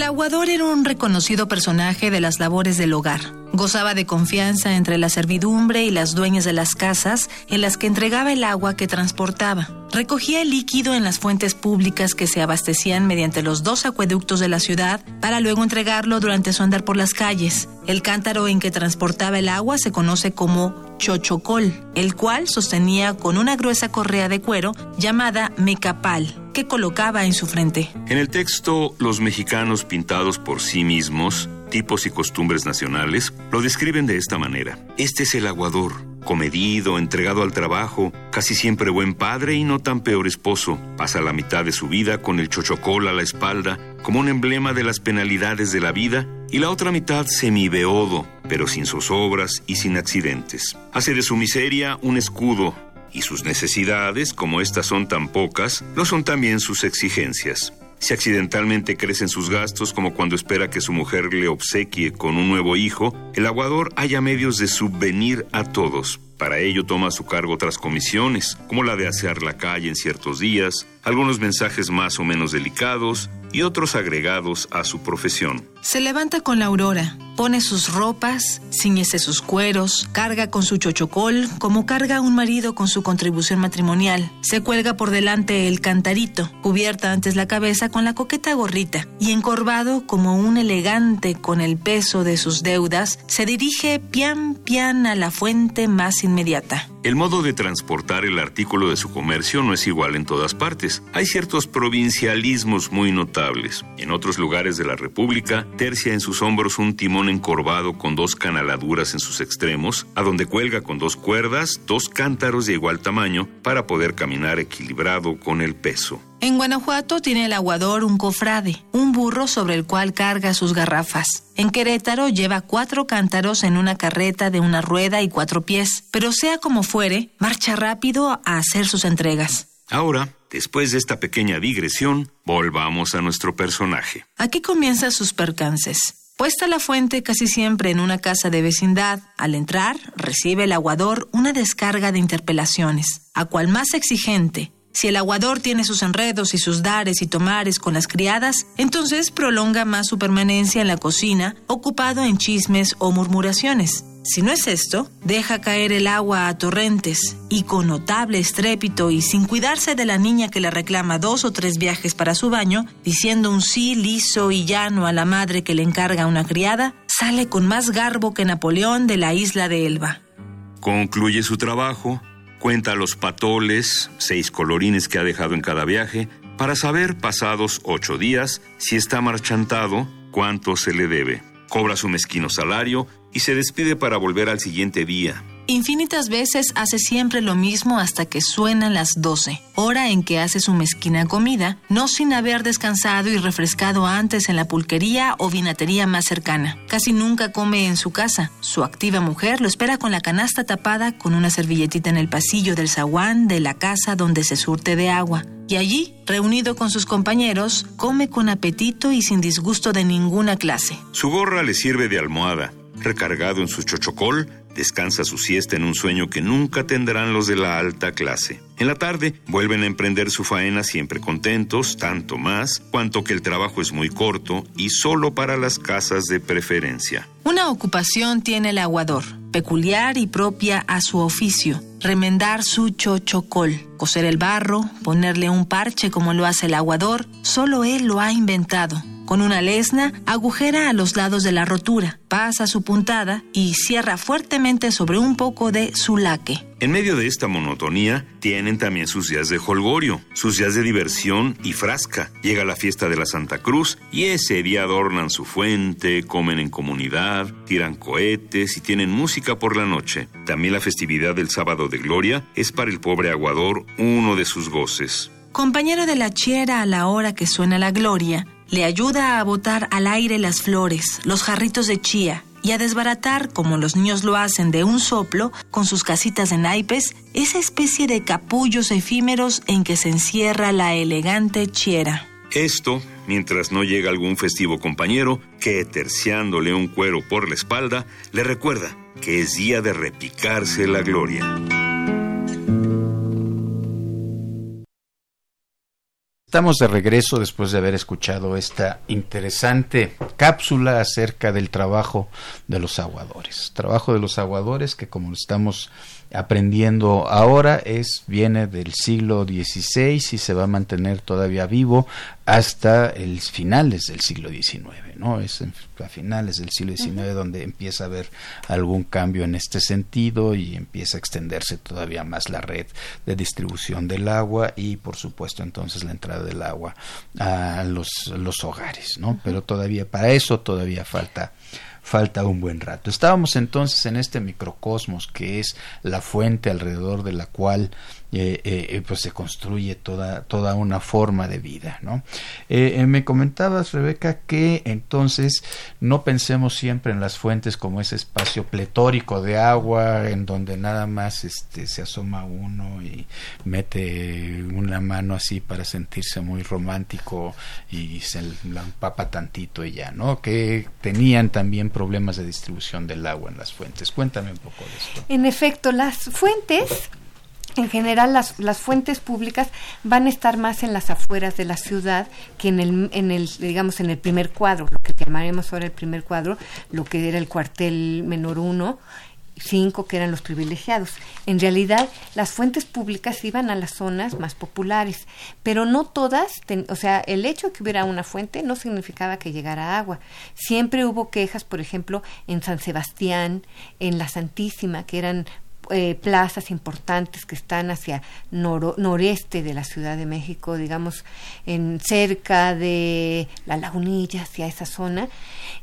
El aguador era un reconocido personaje de las labores del hogar. Gozaba de confianza entre la servidumbre y las dueñas de las casas en las que entregaba el agua que transportaba. recogía el líquido en las fuentes públicas que se abastecían mediante los dos acueductos de la ciudad para luego entregarlo durante su andar por las calles. El cántaro en que transportaba el agua se conoce como chochocol, el cual sostenía con una gruesa correa de cuero llamada mecapal, que colocaba en su frente. En el texto, los mexicanos pintados por sí mismos, tipos y costumbres nacionales, lo describen de esta manera. Este es el aguador, comedido, entregado al trabajo, casi siempre buen padre y no tan peor esposo. Pasa la mitad de su vida con el chochocol a la espalda, como un emblema de las penalidades de la vida, y la otra mitad semibeodo, pero sin zozobras y sin accidentes. Hace de su miseria un escudo, y sus necesidades, como estas son tan pocas, lo son también sus exigencias. Si accidentalmente crecen sus gastos, como cuando espera que su mujer le obsequie con un nuevo hijo, el aguador haya medios de subvenir a todos. Para ello toma a su cargo otras comisiones, como la de asear la calle en ciertos días, algunos mensajes más o menos delicados y otros agregados a su profesión. Se levanta con la aurora, pone sus ropas, ciñese sus cueros, carga con su chochocol como carga un marido con su contribución matrimonial. Se cuelga por delante el cantarito, cubierta antes la cabeza con la coqueta gorrita, y encorvado como un elegante con el peso de sus deudas, se dirige pian pian a la fuente más inmediata. El modo de transportar el artículo de su comercio no es igual en todas partes. Hay ciertos provincialismos muy notables. En otros lugares de la República, tercia en sus hombros un timón encorvado con dos canaladuras en sus extremos, a donde cuelga con dos cuerdas dos cántaros de igual tamaño para poder caminar equilibrado con el peso. En Guanajuato tiene el aguador un cofrade, un burro sobre el cual carga sus garrafas. En Querétaro lleva cuatro cántaros en una carreta de una rueda y cuatro pies, pero sea como fuere, marcha rápido a hacer sus entregas. Ahora, después de esta pequeña digresión, volvamos a nuestro personaje. Aquí comienzan sus percances. Puesta la fuente casi siempre en una casa de vecindad, al entrar recibe el aguador una descarga de interpelaciones, a cual más exigente, si el aguador tiene sus enredos y sus dares y tomares con las criadas, entonces prolonga más su permanencia en la cocina, ocupado en chismes o murmuraciones. Si no es esto, deja caer el agua a torrentes y con notable estrépito y sin cuidarse de la niña que le reclama dos o tres viajes para su baño, diciendo un sí liso y llano a la madre que le encarga una criada, sale con más garbo que Napoleón de la isla de Elba. Concluye su trabajo, Cuenta los patoles, seis colorines que ha dejado en cada viaje, para saber, pasados ocho días, si está marchantado, cuánto se le debe. Cobra su mezquino salario y se despide para volver al siguiente día. Infinitas veces hace siempre lo mismo hasta que suenan las doce, hora en que hace su mezquina comida, no sin haber descansado y refrescado antes en la pulquería o vinatería más cercana. Casi nunca come en su casa. Su activa mujer lo espera con la canasta tapada con una servilletita en el pasillo del zaguán de la casa donde se surte de agua. Y allí, reunido con sus compañeros, come con apetito y sin disgusto de ninguna clase. Su gorra le sirve de almohada. Recargado en su chochocol, descansa su siesta en un sueño que nunca tendrán los de la alta clase. En la tarde vuelven a emprender su faena siempre contentos, tanto más cuanto que el trabajo es muy corto y solo para las casas de preferencia. Una ocupación tiene el aguador, peculiar y propia a su oficio, remendar su chochocol, coser el barro, ponerle un parche como lo hace el aguador, solo él lo ha inventado. Con una lesna, agujera a los lados de la rotura, pasa su puntada y cierra fuertemente sobre un poco de su laque. En medio de esta monotonía, tienen también sus días de holgorio, sus días de diversión y frasca. Llega la fiesta de la Santa Cruz y ese día adornan su fuente, comen en comunidad, tiran cohetes y tienen música por la noche. También la festividad del sábado de gloria es para el pobre aguador uno de sus goces. Compañero de la chiera a la hora que suena la gloria, le ayuda a botar al aire las flores, los jarritos de chía y a desbaratar, como los niños lo hacen de un soplo, con sus casitas de naipes, esa especie de capullos efímeros en que se encierra la elegante chiera. Esto, mientras no llega algún festivo compañero que, terciándole un cuero por la espalda, le recuerda que es día de repicarse la gloria. Estamos de regreso después de haber escuchado esta interesante cápsula acerca del trabajo de los aguadores. Trabajo de los aguadores que como estamos aprendiendo ahora es viene del siglo XVI y se va a mantener todavía vivo hasta el finales del siglo XIX, ¿no? Es a finales del siglo XIX donde empieza a haber algún cambio en este sentido y empieza a extenderse todavía más la red de distribución del agua y por supuesto entonces la entrada del agua a los, los hogares, ¿no? Pero todavía para eso todavía falta falta un buen rato. Estábamos entonces en este microcosmos que es la fuente alrededor de la cual eh, eh, pues se construye toda, toda una forma de vida. ¿no? Eh, me comentabas, Rebeca, que entonces no pensemos siempre en las fuentes como ese espacio pletórico de agua en donde nada más este, se asoma uno y mete una mano así para sentirse muy romántico y se la empapa tantito y ya, ¿no? Que tenían también problemas de distribución del agua en las fuentes. Cuéntame un poco de esto. En efecto, las fuentes en general las, las fuentes públicas van a estar más en las afueras de la ciudad que en el, en el, digamos, en el primer cuadro, lo que llamaremos ahora el primer cuadro, lo que era el cuartel menor uno, cinco que eran los privilegiados. En realidad, las fuentes públicas iban a las zonas más populares, pero no todas, o sea, el hecho de que hubiera una fuente no significaba que llegara agua. Siempre hubo quejas, por ejemplo, en San Sebastián, en la Santísima, que eran eh, plazas importantes que están hacia noreste de la Ciudad de México, digamos, en cerca de la lagunilla, hacia esa zona.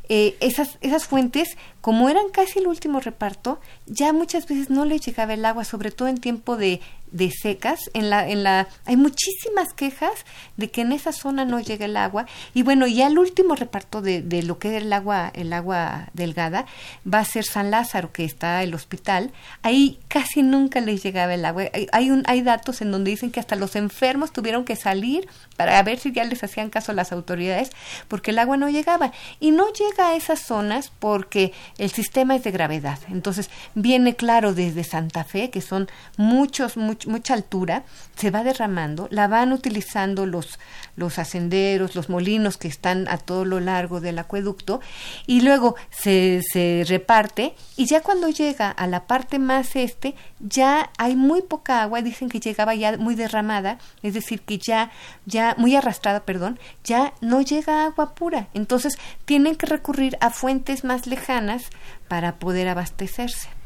Eh, esas, esas fuentes, como eran casi el último reparto, ya muchas veces no les llegaba el agua, sobre todo en tiempo de de secas en la en la hay muchísimas quejas de que en esa zona no llega el agua. Y bueno ya el último reparto de, de lo que es el agua el agua delgada va a ser San Lázaro que está el hospital. Ahí casi nunca les llegaba el agua. Hay, un hay datos en donde dicen que hasta los enfermos tuvieron que salir para ver si ya les hacían caso las autoridades porque el agua no llegaba. Y no llega a esas zonas porque el sistema es de gravedad. Entonces viene claro desde Santa Fe que son muchos muchos mucha altura, se va derramando, la van utilizando los, los ascenderos, los molinos que están a todo lo largo del acueducto, y luego se, se reparte, y ya cuando llega a la parte más este, ya hay muy poca agua, dicen que llegaba ya muy derramada, es decir, que ya, ya muy arrastrada, perdón, ya no llega agua pura. Entonces tienen que recurrir a fuentes más lejanas para poder abastecerse.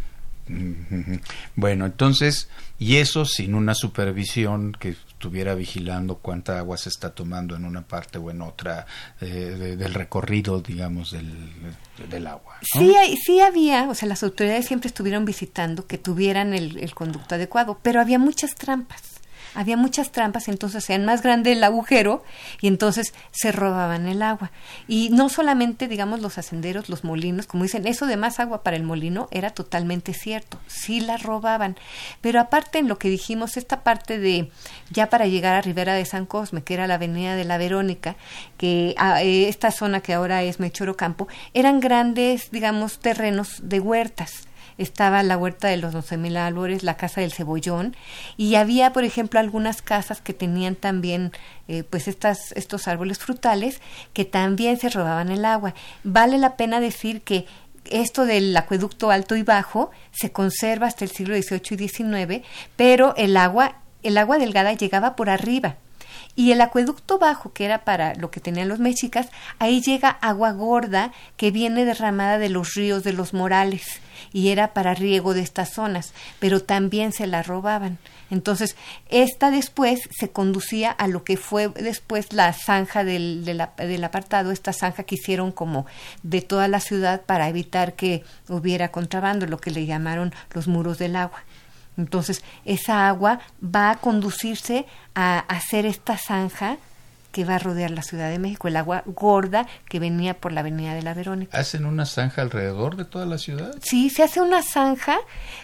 Bueno, entonces, y eso sin una supervisión que estuviera vigilando cuánta agua se está tomando en una parte o en otra eh, del recorrido, digamos, del, del agua. Sí, sí había, o sea, las autoridades siempre estuvieron visitando que tuvieran el, el conducto adecuado, pero había muchas trampas había muchas trampas, entonces hacían más grande el agujero y entonces se robaban el agua. Y no solamente, digamos, los hacenderos, los molinos, como dicen, eso de más agua para el molino era totalmente cierto, sí la robaban. Pero aparte en lo que dijimos, esta parte de, ya para llegar a Rivera de San Cosme, que era la avenida de la Verónica, que ah, eh, esta zona que ahora es Mechoro Campo, eran grandes, digamos, terrenos de huertas estaba la huerta de los doce mil árboles, la casa del cebollón, y había, por ejemplo, algunas casas que tenían también, eh, pues, estas, estos árboles frutales que también se robaban el agua. Vale la pena decir que esto del acueducto alto y bajo se conserva hasta el siglo XVIII y XIX, pero el agua, el agua delgada llegaba por arriba y el acueducto bajo, que era para lo que tenían los mexicas, ahí llega agua gorda que viene derramada de los ríos de los Morales y era para riego de estas zonas, pero también se la robaban. Entonces, esta después se conducía a lo que fue después la zanja del, del apartado, esta zanja que hicieron como de toda la ciudad para evitar que hubiera contrabando, lo que le llamaron los muros del agua. Entonces, esa agua va a conducirse a hacer esta zanja que va a rodear la Ciudad de México, el agua gorda que venía por la Avenida de la Verónica. ¿Hacen una zanja alrededor de toda la ciudad? Sí, se hace una zanja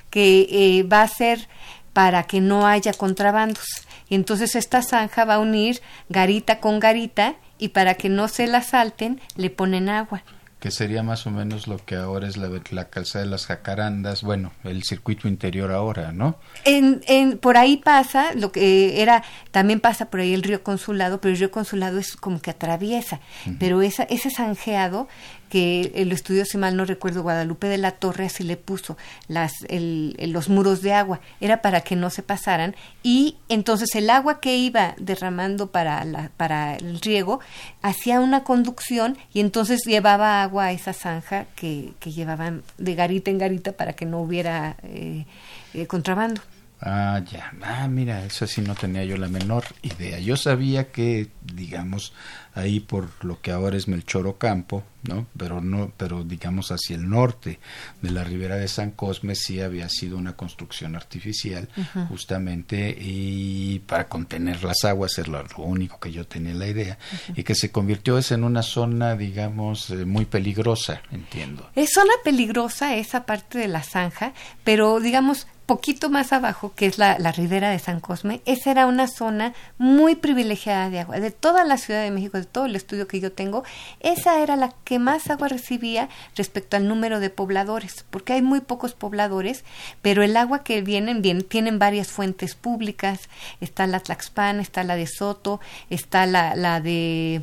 que eh, va a ser para que no haya contrabandos. Y entonces esta zanja va a unir garita con garita y para que no se la salten le ponen agua que sería más o menos lo que ahora es la, la calzada de las jacarandas, bueno, el circuito interior ahora, ¿no? En, en, por ahí pasa, lo que era, también pasa por ahí el río Consulado, pero el río Consulado es como que atraviesa, pero esa, ese zanjeado que el estudio, si mal no recuerdo, Guadalupe de la Torre así le puso las, los muros de agua, era para que no se pasaran y entonces el agua que iba derramando para, la, para el riego hacía una conducción y entonces llevaba agua a esa zanja que, que llevaban de garita en garita para que no hubiera eh, eh, contrabando. Ah, ya. Ah, mira, eso sí no tenía yo la menor idea. Yo sabía que, digamos, ahí por lo que ahora es Melchor Ocampo, ¿no? Pero no, pero digamos hacia el norte de la ribera de San Cosme sí había sido una construcción artificial, justamente y para contener las aguas es lo, único que yo tenía la idea y que se convirtió es en una zona, digamos, eh, muy peligrosa, entiendo. Es zona peligrosa esa parte de la zanja, pero digamos poquito más abajo, que es la, la, ribera de San Cosme, esa era una zona muy privilegiada de agua. De toda la Ciudad de México, de todo el estudio que yo tengo, esa era la que más agua recibía respecto al número de pobladores, porque hay muy pocos pobladores, pero el agua que vienen, bien, tienen varias fuentes públicas, está la Tlaxpan, está la de Soto, está la, la de...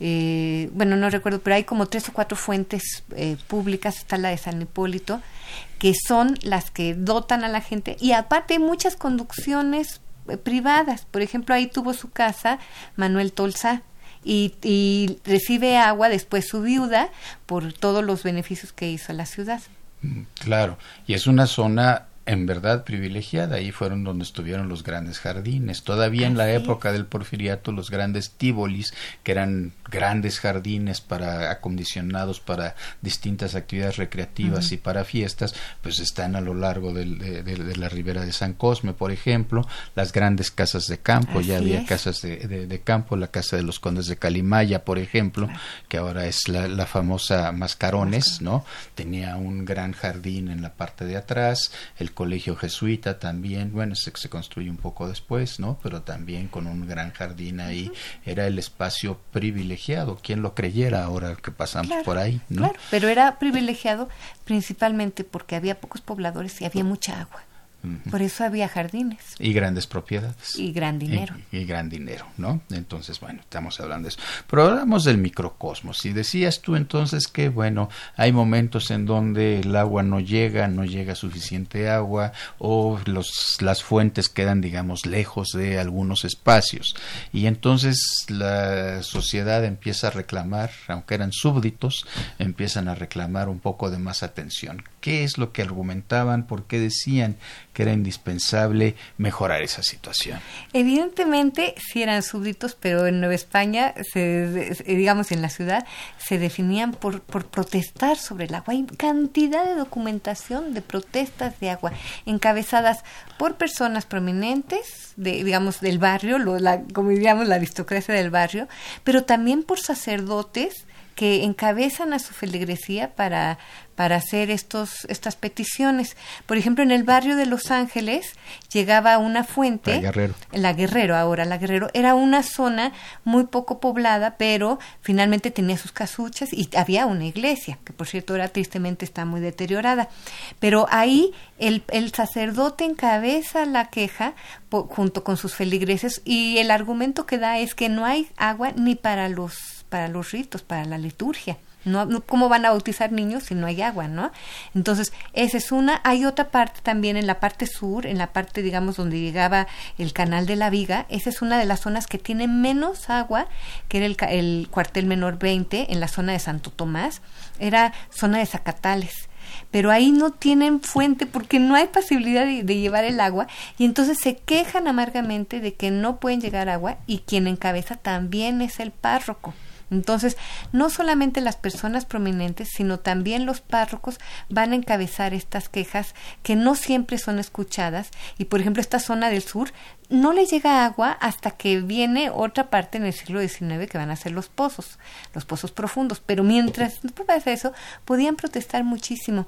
Eh, bueno, no recuerdo, pero hay como tres o cuatro fuentes eh, públicas, está la de San Hipólito, que son las que dotan a la gente y aparte muchas conducciones eh, privadas. Por ejemplo, ahí tuvo su casa Manuel Tolsa y, y recibe agua después su viuda por todos los beneficios que hizo a la ciudad. Mm, claro, y es una zona en verdad privilegiada. Ahí fueron donde estuvieron los grandes jardines. Todavía en la época del porfiriato, los grandes tíbolis, que eran grandes jardines para acondicionados para distintas actividades recreativas y para fiestas, pues están a lo largo de, la ribera de San Cosme, por ejemplo, las grandes casas de campo, ya había casas de, campo, la casa de los condes de Calimaya, por ejemplo, que ahora es la, famosa Mascarones, ¿no? Tenía un gran jardín en la parte de atrás, el colegio jesuita también, bueno, se, se construye un poco después, ¿no? Pero también con un gran jardín ahí, era el espacio privilegiado, quien lo creyera ahora que pasamos por ahí, ¿no? Claro, pero era privilegiado principalmente porque había pocos pobladores y había mucha agua. Por eso había jardines. Y grandes propiedades. Y gran dinero. Y, gran dinero, ¿no? Entonces, bueno, estamos hablando de eso. Pero hablamos del microcosmos. Y decías tú entonces que, bueno, hay momentos en donde el agua no llega, no llega suficiente agua, o los, las fuentes quedan, digamos, lejos de algunos espacios. Y entonces la sociedad empieza a reclamar, aunque eran súbditos, empiezan a reclamar un poco de más atención. ¿Qué es lo que argumentaban? ¿Por qué decían que era indispensable mejorar esa situación. Evidentemente sí eran súbditos, pero en Nueva España, se, digamos en la ciudad, se definían por, por protestar sobre el agua. Hay cantidad de documentación de protestas de agua encabezadas por personas prominentes, de, digamos, del barrio, lo, la, como diríamos la aristocracia del barrio, pero también por sacerdotes que encabezan a su feligresía para, para hacer estos, estas peticiones. Por ejemplo, en el barrio de Los Ángeles llegaba una fuente, la Guerrero. la Guerrero ahora, la Guerrero, era una zona muy poco poblada, pero finalmente tenía sus casuchas y había una iglesia, que por cierto ahora tristemente está muy deteriorada. Pero ahí el, el sacerdote encabeza la queja junto con sus feligreses y el argumento que da es que no hay agua ni para los para los ritos, para la liturgia. No, ¿Cómo van a bautizar niños si no hay agua, no? Entonces, esa es una. Hay otra parte también en la parte sur, en la parte, digamos, donde llegaba el canal de la Viga. Esa es una de las zonas que tiene menos agua, que era el, el cuartel menor 20, en la zona de Santo Tomás. Era zona de Zacatales pero ahí no tienen fuente porque no hay posibilidad de, llevar el agua y entonces se quejan amargamente de que no pueden llegar agua y quien encabeza también es el párroco. Entonces, no solamente las personas prominentes, sino también los párrocos van a encabezar estas quejas que no siempre son escuchadas. Y, por ejemplo, esta zona del sur no le llega agua hasta que viene otra parte en el siglo XIX que van a ser los pozos, los pozos profundos. Pero mientras pasa eso, podían protestar muchísimo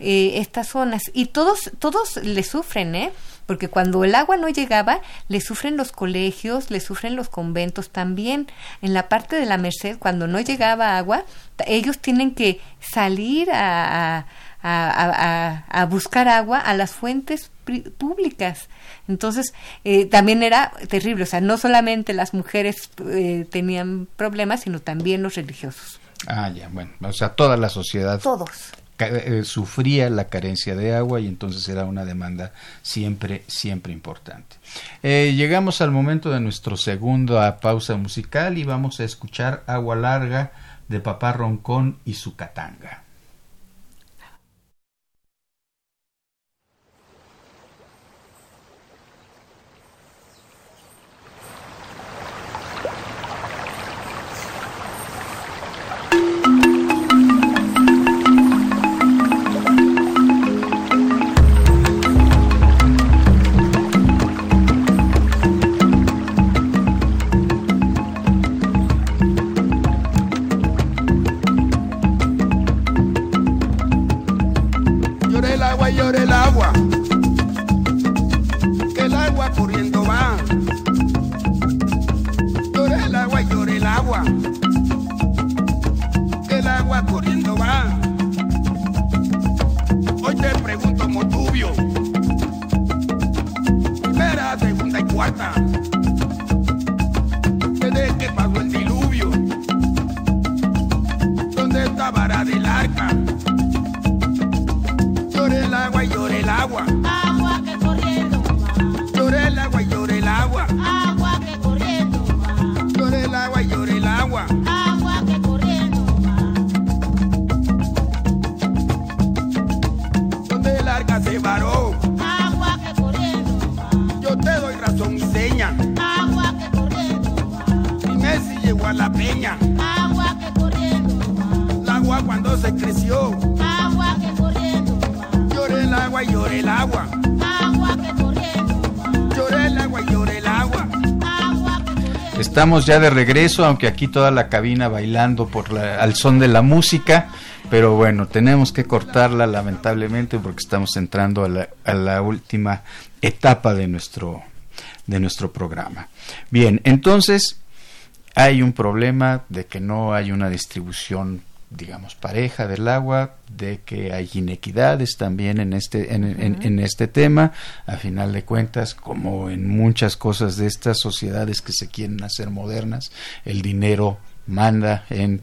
eh, estas zonas. Y todos, todos le sufren, ¿eh? Porque cuando el agua no llegaba, le sufren los colegios, le sufren los conventos también. En la parte de la Merced, cuando no llegaba agua, ellos tienen que salir a, a, a, buscar agua a las fuentes públicas. Entonces, eh, también era terrible, o sea, no solamente las mujeres eh, tenían problemas, sino también los religiosos. Ah, ya, bueno, o sea, toda la sociedad. Todos. Eh, sufría la carencia de agua y entonces era una demanda siempre, siempre importante. Eh, llegamos al momento de nuestro segunda pausa musical y vamos a escuchar Agua Larga de Papá Roncón y su catanga. agua corriendo va. Hoy te pregunto, Motubio, primera, segunda y cuarta, desde que pasó el diluvio, ¿dónde está vara del arca? Estamos ya de regreso, aunque aquí toda la cabina bailando por la, al son de la música, pero bueno, tenemos que cortarla lamentablemente porque estamos entrando a la, a la última etapa de nuestro, de nuestro programa. Bien, entonces hay un problema de que no hay una distribución digamos, pareja del agua, de que hay inequidades también en este, en, en, este tema. A final de cuentas, como en muchas cosas de estas sociedades que se quieren hacer modernas, el dinero manda en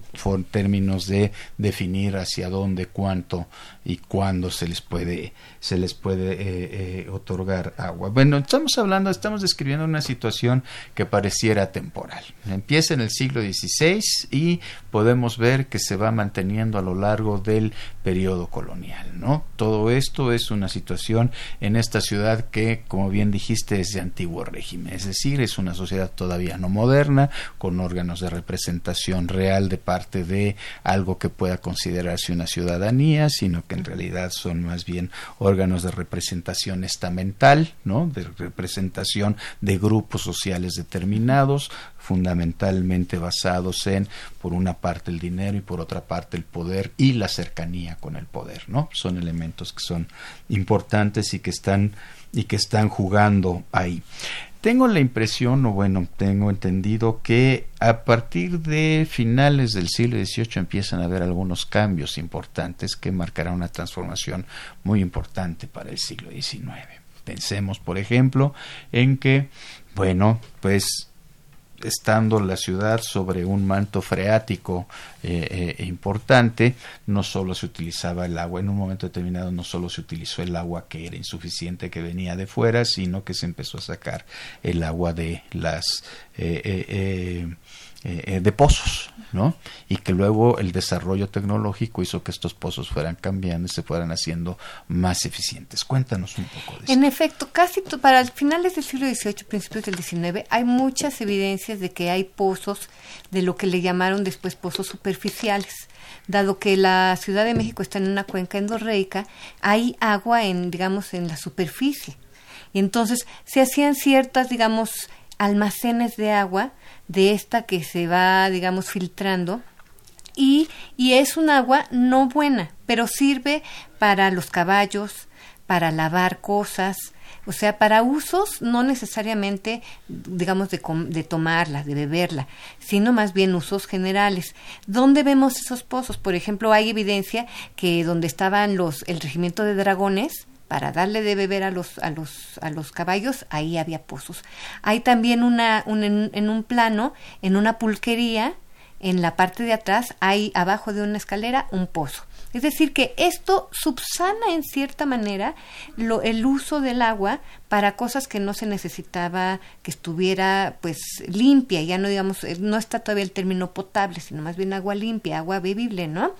términos de definir hacia dónde, cuánto y cuándo se les puede se les puede eh, eh, otorgar agua. Bueno, estamos hablando, estamos describiendo una situación que pareciera temporal. Empieza en el siglo XVI y podemos ver que se va manteniendo a lo largo del periodo colonial, ¿no? Todo esto es una situación en esta ciudad que, como bien dijiste, es de antiguo régimen, es decir, es una sociedad todavía no moderna, con órganos de representación real de parte de algo que pueda considerarse una ciudadanía, sino que en realidad son más bien órganos de representación estamental, ¿no? de representación de grupos sociales determinados, fundamentalmente basados en, por una parte, el dinero y por otra parte, el poder y la cercanía con el poder, ¿no? Son elementos que son importantes y que están y que están jugando ahí. Tengo la impresión, o bueno, tengo entendido que a partir de finales del siglo XVIII empiezan a haber algunos cambios importantes que marcarán una transformación muy importante para el siglo XIX. Pensemos, por ejemplo, en que, bueno, pues estando la ciudad sobre un manto freático eh, eh, importante, no solo se utilizaba el agua, en un momento determinado no solo se utilizó el agua que era insuficiente que venía de fuera, sino que se empezó a sacar el agua de las eh, eh, de pozos, ¿no? Y que luego el desarrollo tecnológico hizo que estos pozos fueran cambiando y se fueran haciendo más eficientes. Cuéntanos un poco de eso. En efecto, casi para finales del siglo XVIII, principios del XIX, hay muchas evidencias de que hay pozos de lo que le llamaron después pozos superficiales. Dado que la Ciudad de México está en una cuenca endorreica, hay agua en, digamos, en la superficie. Y entonces se hacían ciertas, digamos, almacenes de agua de esta que se va, digamos, filtrando. Y, y es un agua no buena, pero sirve para los caballos, para lavar cosas, o sea, para usos no necesariamente, digamos, de, de, tomarla, de beberla, sino más bien usos generales. ¿Dónde vemos esos pozos? Por ejemplo, hay evidencia que donde estaban los, el regimiento de dragones, para darle de beber a los, a los, a los caballos, ahí había pozos. Hay también una, un, en, un plano, en una pulquería, en la parte de atrás hay abajo de una escalera un pozo. Es decir, que esto subsana en cierta manera lo, el uso del agua para cosas que no se necesitaba que estuviera pues limpia, ya no digamos, eh, no está todavía el término potable, sino más bien agua limpia, agua bebible, ¿no?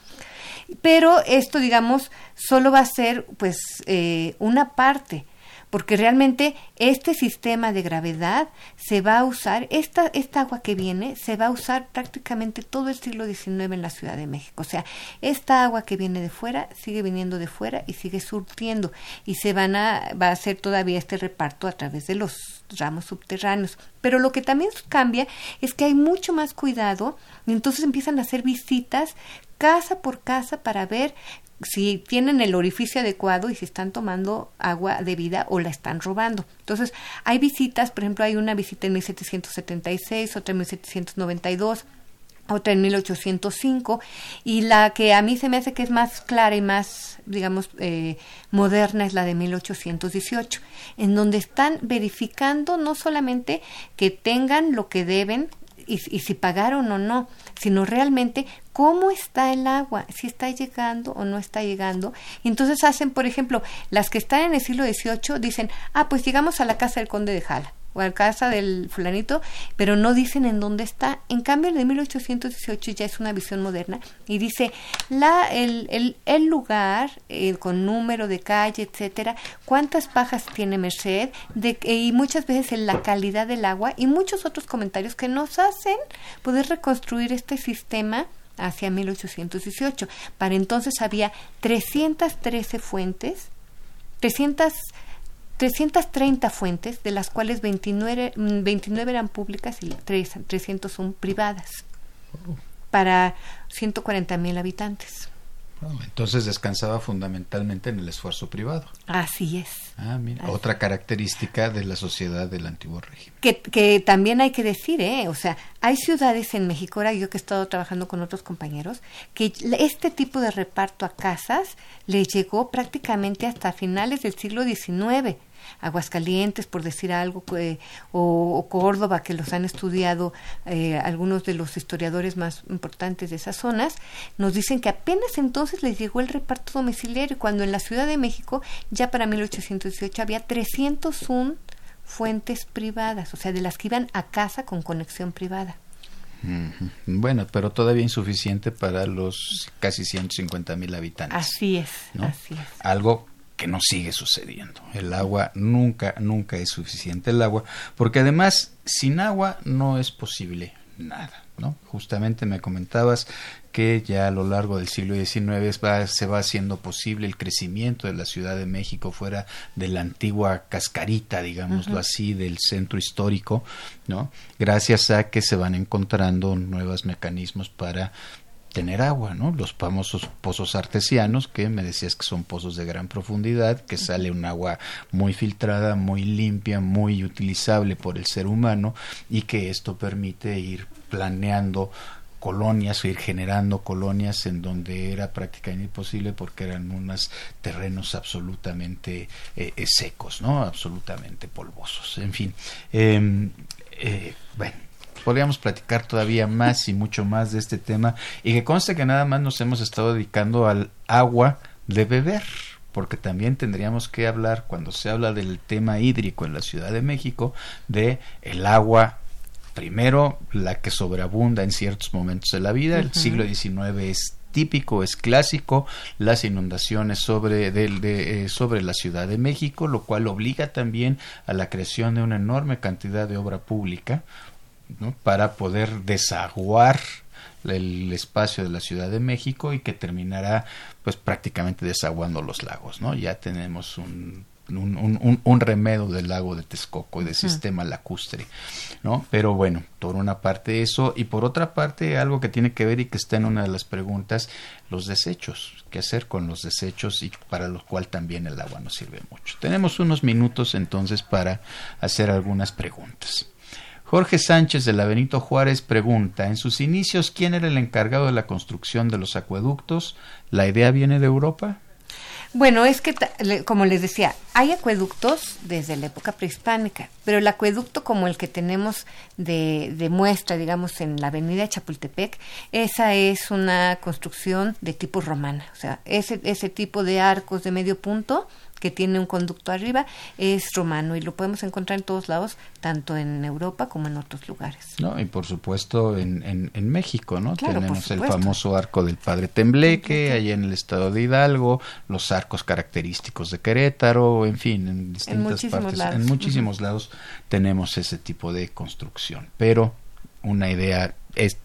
Pero esto, digamos, solo va a ser pues eh, una parte porque realmente este sistema de gravedad se va a usar, esta, esta agua que viene se va a usar prácticamente todo el siglo XIX en la Ciudad de México. O sea, esta agua que viene de fuera sigue viniendo de fuera y sigue surtiendo y se van a, va a hacer todavía este reparto a través de los ramos subterráneos. Pero lo que también cambia es que hay mucho más cuidado y entonces empiezan a hacer visitas casa por casa para ver si tienen el orificio adecuado y si están tomando agua de vida o la están robando. Entonces, hay visitas, por ejemplo, hay una visita en 1776, otra en 1792, otra en 1805 y la que a mí se me hace que es más clara y más, digamos, eh, moderna es la de 1818, en donde están verificando no solamente que tengan lo que deben y, si pagaron o no, sino realmente cómo está el agua, si está llegando o no está llegando. Entonces hacen, por ejemplo, las que están en el siglo XVIII dicen, ah, pues llegamos a la casa del conde de Jala o a casa del fulanito, pero no dicen en dónde está. En cambio, el de 1818 ya es una visión moderna y dice la, el, el, el lugar eh, con número de calle, etcétera, cuántas pajas tiene Merced de, y muchas veces en la calidad del agua y muchos otros comentarios que nos hacen poder reconstruir este sistema hacia 1818. Para entonces había 313 fuentes, 300 330 fuentes, de las cuales 29, 29 eran públicas y 300 son privadas, para 140 mil habitantes. entonces descansaba fundamentalmente en el esfuerzo privado. Así es. Ah, mira, otra característica de la sociedad del antiguo régimen. Que, que también hay que decir, ¿eh? O sea, hay ciudades en México, ahora yo que he estado trabajando con otros compañeros, que este tipo de reparto a casas le llegó prácticamente hasta finales del siglo XIX Aguascalientes, por decir algo, o, Córdoba, que los han estudiado eh, algunos de los historiadores más importantes de esas zonas, nos dicen que apenas entonces les llegó el reparto domiciliario, cuando en la Ciudad de México ya para 1818 había 301 fuentes privadas, o sea, de las que iban a casa con conexión privada. Bueno, pero todavía insuficiente para los casi 150 mil habitantes. Así es, así es. Algo que no sigue sucediendo. El agua nunca, nunca es suficiente el agua, porque además sin agua no es posible nada. ¿no? Justamente me comentabas que ya a lo largo del siglo XIX se va haciendo posible el crecimiento de la Ciudad de México fuera de la antigua cascarita, digámoslo así, del centro histórico, ¿no? Gracias a que se van encontrando nuevos mecanismos para tener agua, ¿no? Los famosos pozos artesianos, que me decías que son pozos de gran profundidad, que sale un agua muy filtrada, muy limpia, muy utilizable por el ser humano y que esto permite ir planeando colonias o ir generando colonias en donde era prácticamente imposible porque eran unos terrenos absolutamente eh, eh, secos, ¿no? Absolutamente polvosos. En fin, em, eh, bueno podríamos platicar todavía más y mucho más de este tema y que conste que nada más nos hemos estado dedicando al agua de beber porque también tendríamos que hablar cuando se habla del tema hídrico en la Ciudad de México de el agua primero la que sobreabunda en ciertos momentos de la vida el siglo XIX es típico, es clásico, las inundaciones sobre, de, eh, sobre la Ciudad de México, lo cual obliga también a la creación de una enorme cantidad de obra pública, para poder desaguar el espacio de la Ciudad de México y que terminará pues prácticamente desaguando los lagos, ¿no? Ya tenemos un un, del lago de Texcoco y del sistema lacustre, ¿no? Pero bueno, por una parte eso y por otra parte algo que tiene que ver y que está en una de las preguntas, los desechos, qué hacer con los desechos y para lo cual también el agua nos sirve mucho. Tenemos unos minutos entonces para hacer algunas preguntas. Jorge Sánchez de la Benito Juárez pregunta, en sus inicios, ¿quién era el encargado de la construcción de los acueductos? ¿La idea viene de Europa? Bueno, es que, como les decía, hay acueductos desde la época prehispánica, pero el acueducto como el que tenemos de, de muestra, digamos, en la avenida Chapultepec, esa es una construcción de tipo romana, o sea, ese, ese tipo de arcos de medio punto que tiene un conducto arriba, es romano y lo podemos encontrar en todos lados, tanto en Europa como en otros lugares. No, y por supuesto en, en, México, ¿no? Tenemos el famoso arco del Padre Tembleque, allá en el estado de Hidalgo, los arcos característicos de Querétaro, en fin, en distintas partes, en muchísimos lados tenemos ese tipo de construcción, pero una idea es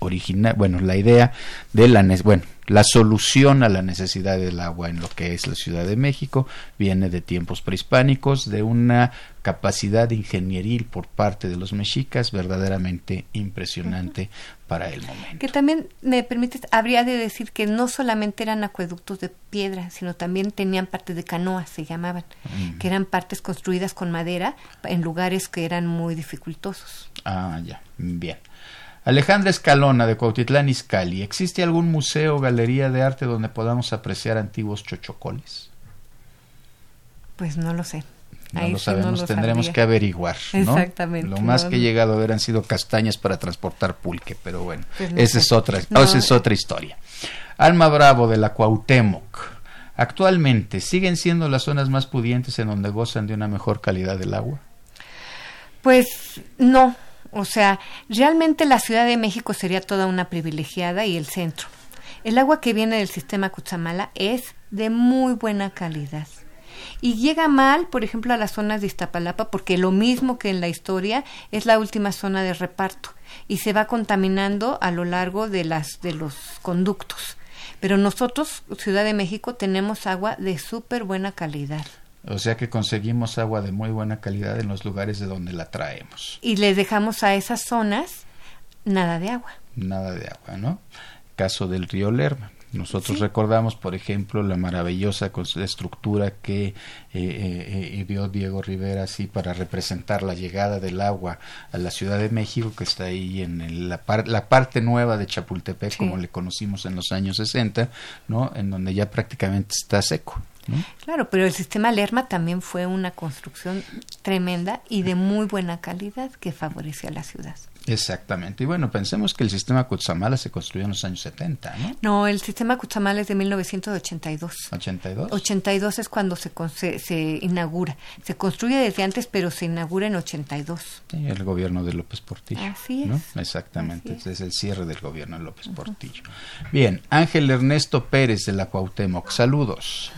original, bueno, la idea de la, bueno, la solución a la necesidad del agua en lo que es la Ciudad de México viene de tiempos prehispánicos, de una capacidad ingenieril por parte de los mexicas verdaderamente impresionante para el momento. Que también, me permites, habría de decir que no solamente eran acueductos de piedra, sino también tenían parte de canoas, se llamaban, que eran partes construidas con madera en lugares que eran muy dificultosos. Ah, ya, bien. Alejandra Escalona de Cuautitlán Izcalli, ¿existe algún museo o galería de arte donde podamos apreciar antiguos chochocoles? Pues no lo sé. No lo sabemos, tendremos que averiguar. ¿no? Exactamente. Lo más que he llegado a ver han sido castañas para transportar pulque, pero bueno, pues esa, es otra, esa es otra historia. Alma Bravo de la Cuauhtémoc. Actualmente, ¿siguen siendo las zonas más pudientes en donde gozan de una mejor calidad del agua? Pues no, o sea, realmente la Ciudad de México sería toda una privilegiada y el centro. El agua que viene del sistema Cuchamala es de muy buena calidad. Y llega mal, por ejemplo, a las zonas de Iztapalapa, porque lo mismo que en la historia es la última zona de reparto y se va contaminando a lo largo de, las, de los conductos. Pero nosotros, Ciudad de México, tenemos agua de súper buena calidad. O sea que conseguimos agua de muy buena calidad en los lugares de donde la traemos. Y les dejamos a esas zonas nada de agua. Nada de agua, ¿no? Caso del río Lerma. Nosotros recordamos, por ejemplo, la maravillosa estructura que eh, eh, eh Diego Rivera así para representar la llegada del agua a la Ciudad de México, que está ahí en la, la, parte nueva de Chapultepec, como le conocimos en los años 60, ¿no? En donde ya prácticamente está seco. Claro, pero el sistema Lerma también fue una construcción tremenda y de muy buena calidad que favoreció a la ciudad. Exactamente. Y bueno, pensemos que el sistema Cutzamala se construyó en los años 70, ¿no? No, el sistema Cutzamala es de 1982. ¿82? 82 es cuando se, se, inaugura. Se construye desde antes, pero se inaugura en 82. Sí, el gobierno de López Portillo. Así es. Exactamente, es. el cierre del gobierno de López Portillo. Bien, Ángel Ernesto Pérez de la Cuauhtémoc, saludos.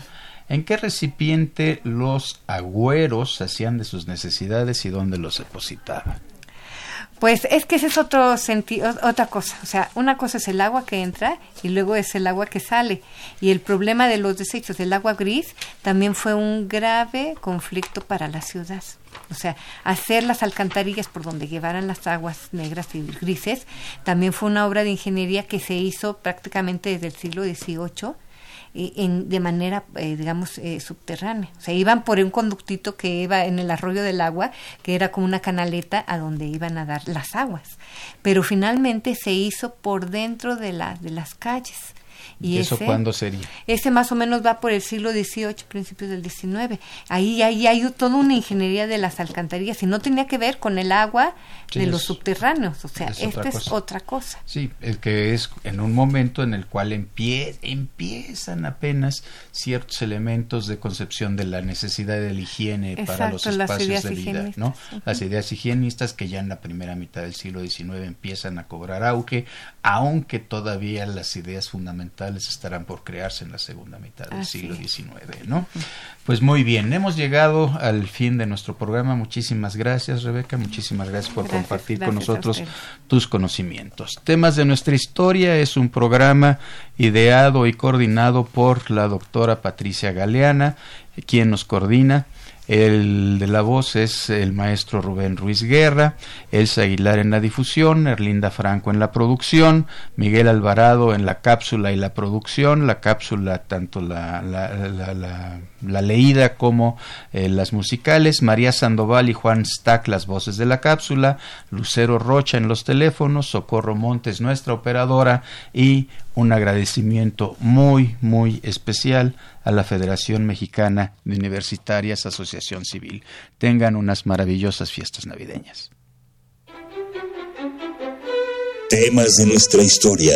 ¿En qué recipiente los agüeros hacían de sus necesidades y dónde los depositaban? Pues es que ese es otro sentido, otra cosa. O sea, una cosa es el agua que entra y luego es el agua que sale. Y el problema de los desechos del agua gris también fue un grave conflicto para la ciudad. O sea, hacer las alcantarillas por donde llevaran las aguas negras y grises también fue una obra de ingeniería que se hizo prácticamente desde el siglo XVIII en, de manera, eh, digamos, eh, subterránea. O sea, iban por un conductito que iba en el arroyo del agua, que era como una canaleta a donde iban a dar las aguas. Pero finalmente se hizo por dentro de, la, de las calles. ¿Y, eso cuándo sería? Ese más o menos va por el siglo XVIII, principios del XIX. Ahí, ahí hay toda una ingeniería de las alcantarillas y no tenía que ver con el agua de los subterráneos. O sea, esta es otra cosa. Sí, el que es en un momento en el cual empiezan apenas ciertos elementos de concepción de la necesidad de la higiene para los espacios de vida, ¿no? Las ideas higienistas que ya en la primera mitad del siglo XIX empiezan a cobrar auge, aunque todavía las ideas fundamentales estarán por crearse en la segunda mitad del siglo XIX, ¿no? Pues muy bien, hemos llegado al fin de nuestro programa. Muchísimas gracias, Rebeca. Muchísimas gracias por compartir con nosotros tus conocimientos. Temas de nuestra historia es un programa ideado y coordinado por la doctora Patricia Galeana, quien nos coordina. El de la voz es el maestro Rubén Ruiz Guerra, Elsa Aguilar en la difusión, Erlinda Franco en la producción, Miguel Alvarado en la cápsula y la producción, la cápsula tanto la, la, leída como eh, las musicales, María Sandoval y Juan Stack las voces de la cápsula, Lucero Rocha en los teléfonos, Socorro Montes nuestra operadora y un agradecimiento muy, muy especial a la Federación Mexicana de Universitarias Asociación Civil. Tengan unas maravillosas fiestas navideñas. Temas de nuestra historia.